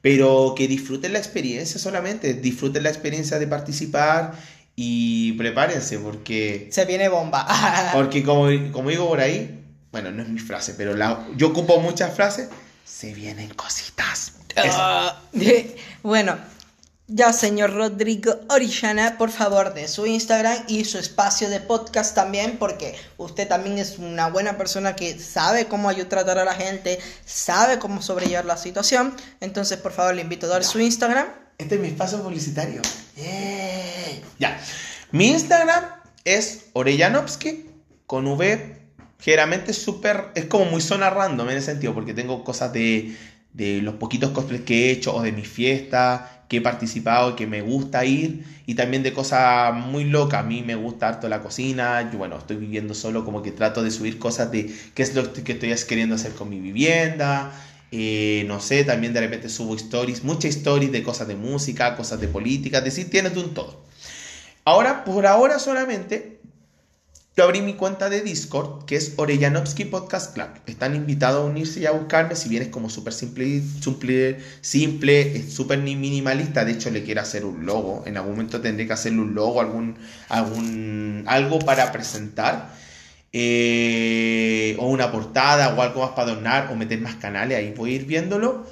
Pero que disfruten la experiencia solamente, disfruten la experiencia de participar y prepárense porque... Se viene bomba. porque como, como digo por ahí, bueno, no es mi frase, pero la, yo ocupo muchas frases, se vienen cositas. Ah, bueno, ya, señor Rodrigo Orillana, por favor, de su Instagram y su espacio de podcast también, porque usted también es una buena persona que sabe cómo ayudar tratar a la gente, sabe cómo sobrellevar la situación. Entonces, por favor, le invito a dar su Instagram. Este es mi espacio publicitario. Ya. Mi Instagram es Orellanovsky con V. Generalmente es súper. Es como muy zona random en ese sentido, porque tengo cosas de, de los poquitos cosplays que he hecho o de mi fiesta que he participado que me gusta ir y también de cosas muy locas. A mí me gusta harto la cocina, yo bueno, estoy viviendo solo, como que trato de subir cosas de qué es lo que estoy queriendo hacer con mi vivienda. Eh, no sé, también de repente subo stories, muchas stories de cosas de música, cosas de política, es decir, tienes de un todo. Ahora, por ahora solamente yo abrí mi cuenta de Discord, que es Orellanovsky Podcast Club. Están invitados a unirse y a buscarme, si bien es como súper simple, simple, simple, súper minimalista. De hecho, le quiero hacer un logo. En algún momento tendré que hacerle un logo, algún, algún, algo para presentar. Eh, o una portada o algo más para donar o meter más canales. Ahí voy a ir viéndolo.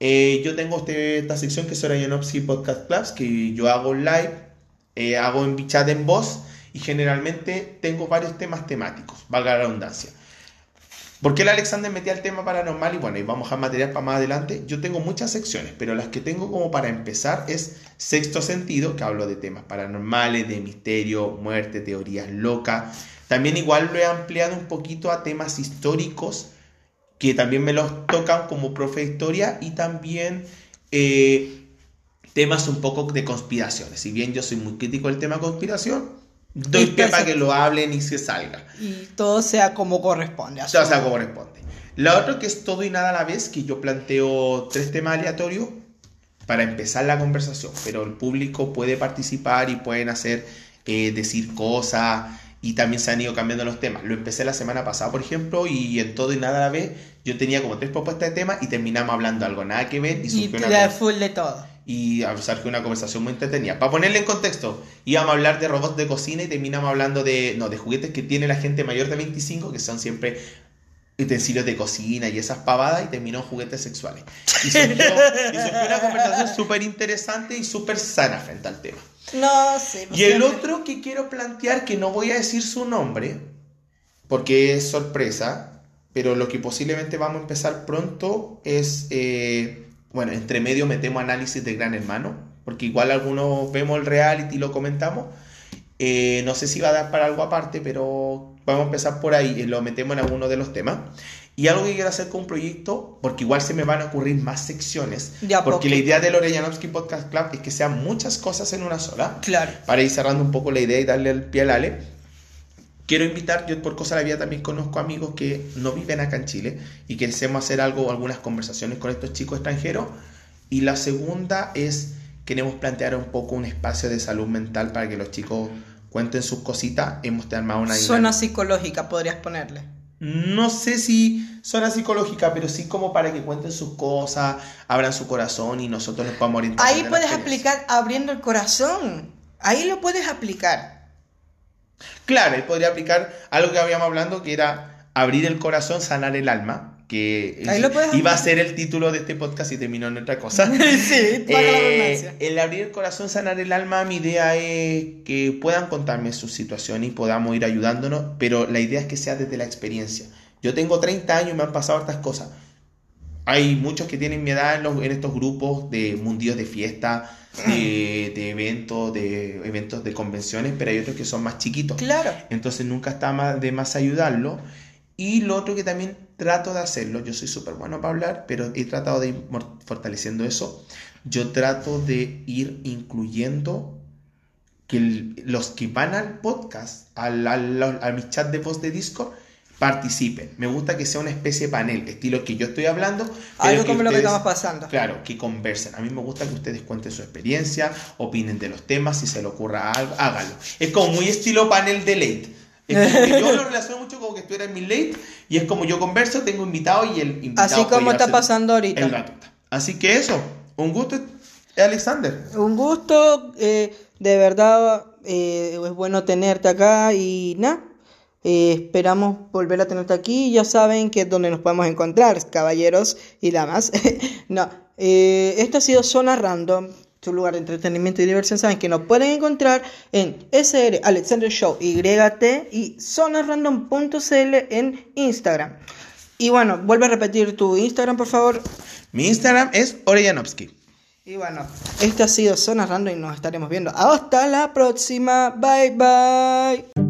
Eh, yo tengo este, esta sección que es Orellanovsky Podcast Club, que yo hago live, eh, hago en chat en voz y generalmente tengo varios temas temáticos, valga la redundancia. ¿Por qué el Alexander metía el tema paranormal? Y bueno, y vamos a material para más adelante. Yo tengo muchas secciones, pero las que tengo como para empezar es Sexto Sentido, que hablo de temas paranormales, de misterio, muerte, teorías locas. También igual lo he ampliado un poquito a temas históricos, que también me los tocan como profe de historia, y también eh, temas un poco de conspiraciones. Si bien yo soy muy crítico del tema conspiración, Doy pie para que lo hablen y se salga. Y todo sea como corresponde. Todo sea como corresponde. La otra que es todo y nada a la vez, que yo planteo tres temas aleatorios para empezar la conversación, pero el público puede participar y pueden hacer, eh, decir cosas y también se han ido cambiando los temas. Lo empecé la semana pasada, por ejemplo, y en todo y nada a la vez yo tenía como tres propuestas de temas y terminamos hablando algo nada que ver y Y surgió una, full de todo. Y surgió una conversación muy entretenida. Para ponerle en contexto, íbamos a hablar de robots de cocina y terminamos hablando de, no, de juguetes que tiene la gente mayor de 25, que son siempre utensilios de cocina y esas pavadas, y terminó en juguetes sexuales. Y surgió, y surgió una conversación súper interesante y súper sana frente al tema. No sé. Y el otro que quiero plantear, que no voy a decir su nombre, porque es sorpresa, pero lo que posiblemente vamos a empezar pronto es, eh, bueno, entre medio metemos análisis de Gran Hermano, porque igual algunos vemos el reality y lo comentamos. Eh, no sé si va a dar para algo aparte, pero vamos a empezar por ahí y lo metemos en alguno de los temas. Y algo que quiero hacer con un proyecto, porque igual se me van a ocurrir más secciones, porque la idea del Orellanovsky Podcast Club es que sean muchas cosas en una sola Claro. para ir cerrando un poco la idea y darle el pie al Ale, quiero invitar, yo por cosa de la vida también conozco amigos que no viven acá en Chile y que deseamos hacer algo, algunas conversaciones con estos chicos extranjeros. Y la segunda es, queremos plantear un poco un espacio de salud mental para que los chicos cuenten sus cositas. Hemos armado una Zona psicológica podrías ponerle. No sé si zona psicológica, pero sí como para que cuenten sus cosas, abran su corazón y nosotros les podamos orientar. Ahí puedes aplicar abriendo el corazón. Ahí lo puedes aplicar. Claro, él podría aplicar algo que habíamos hablando, que era abrir el corazón, sanar el alma, que iba a ser el título de este podcast y terminó en otra cosa. sí, Eh, el abrir el corazón, sanar el alma, mi idea es que puedan contarme su situación y podamos ir ayudándonos, pero la idea es que sea desde la experiencia. Yo tengo 30 años y me han pasado estas cosas. Hay muchos que tienen mi edad en, los- en estos grupos de mundillos de fiesta, de, de eventos, de eventos de convenciones, pero hay otros que son más chiquitos. Claro. Entonces nunca está más de más ayudarlo. Y lo otro que también trato de hacerlo, yo soy súper bueno para hablar, pero he tratado de ir fortaleciendo eso. Yo trato de ir incluyendo que el- los que van al podcast, al, al, a mi chat de voz de Discord, participen. Me gusta que sea una especie de panel, estilo que yo estoy hablando. Algo como lo que estamos pasando. Claro, que conversen. A mí me gusta que ustedes cuenten su experiencia, opinen de los temas, si se le ocurra algo, háganlo. Es como muy estilo panel de late. Es como que yo lo relaciono mucho como que tú eres mi late y es como yo converso, tengo invitado y el invitado. Así como está pasando el ahorita. batuta. Así que eso, un gusto, Alexander. Un gusto, eh, de verdad, eh, es bueno tenerte acá y nada. Eh, esperamos volver a tenerte aquí. Ya saben que es donde nos podemos encontrar, caballeros y damas. no, eh, esto ha sido Zona Random, su lugar de entretenimiento y diversión. Saben que nos pueden encontrar en SR Alexander Show YT y zonarandom.cl en Instagram. Y bueno, vuelve a repetir tu Instagram, por favor. Mi Instagram es Orellanovsky. Y bueno, este ha sido Zona Random y nos estaremos viendo. Hasta la próxima. Bye bye.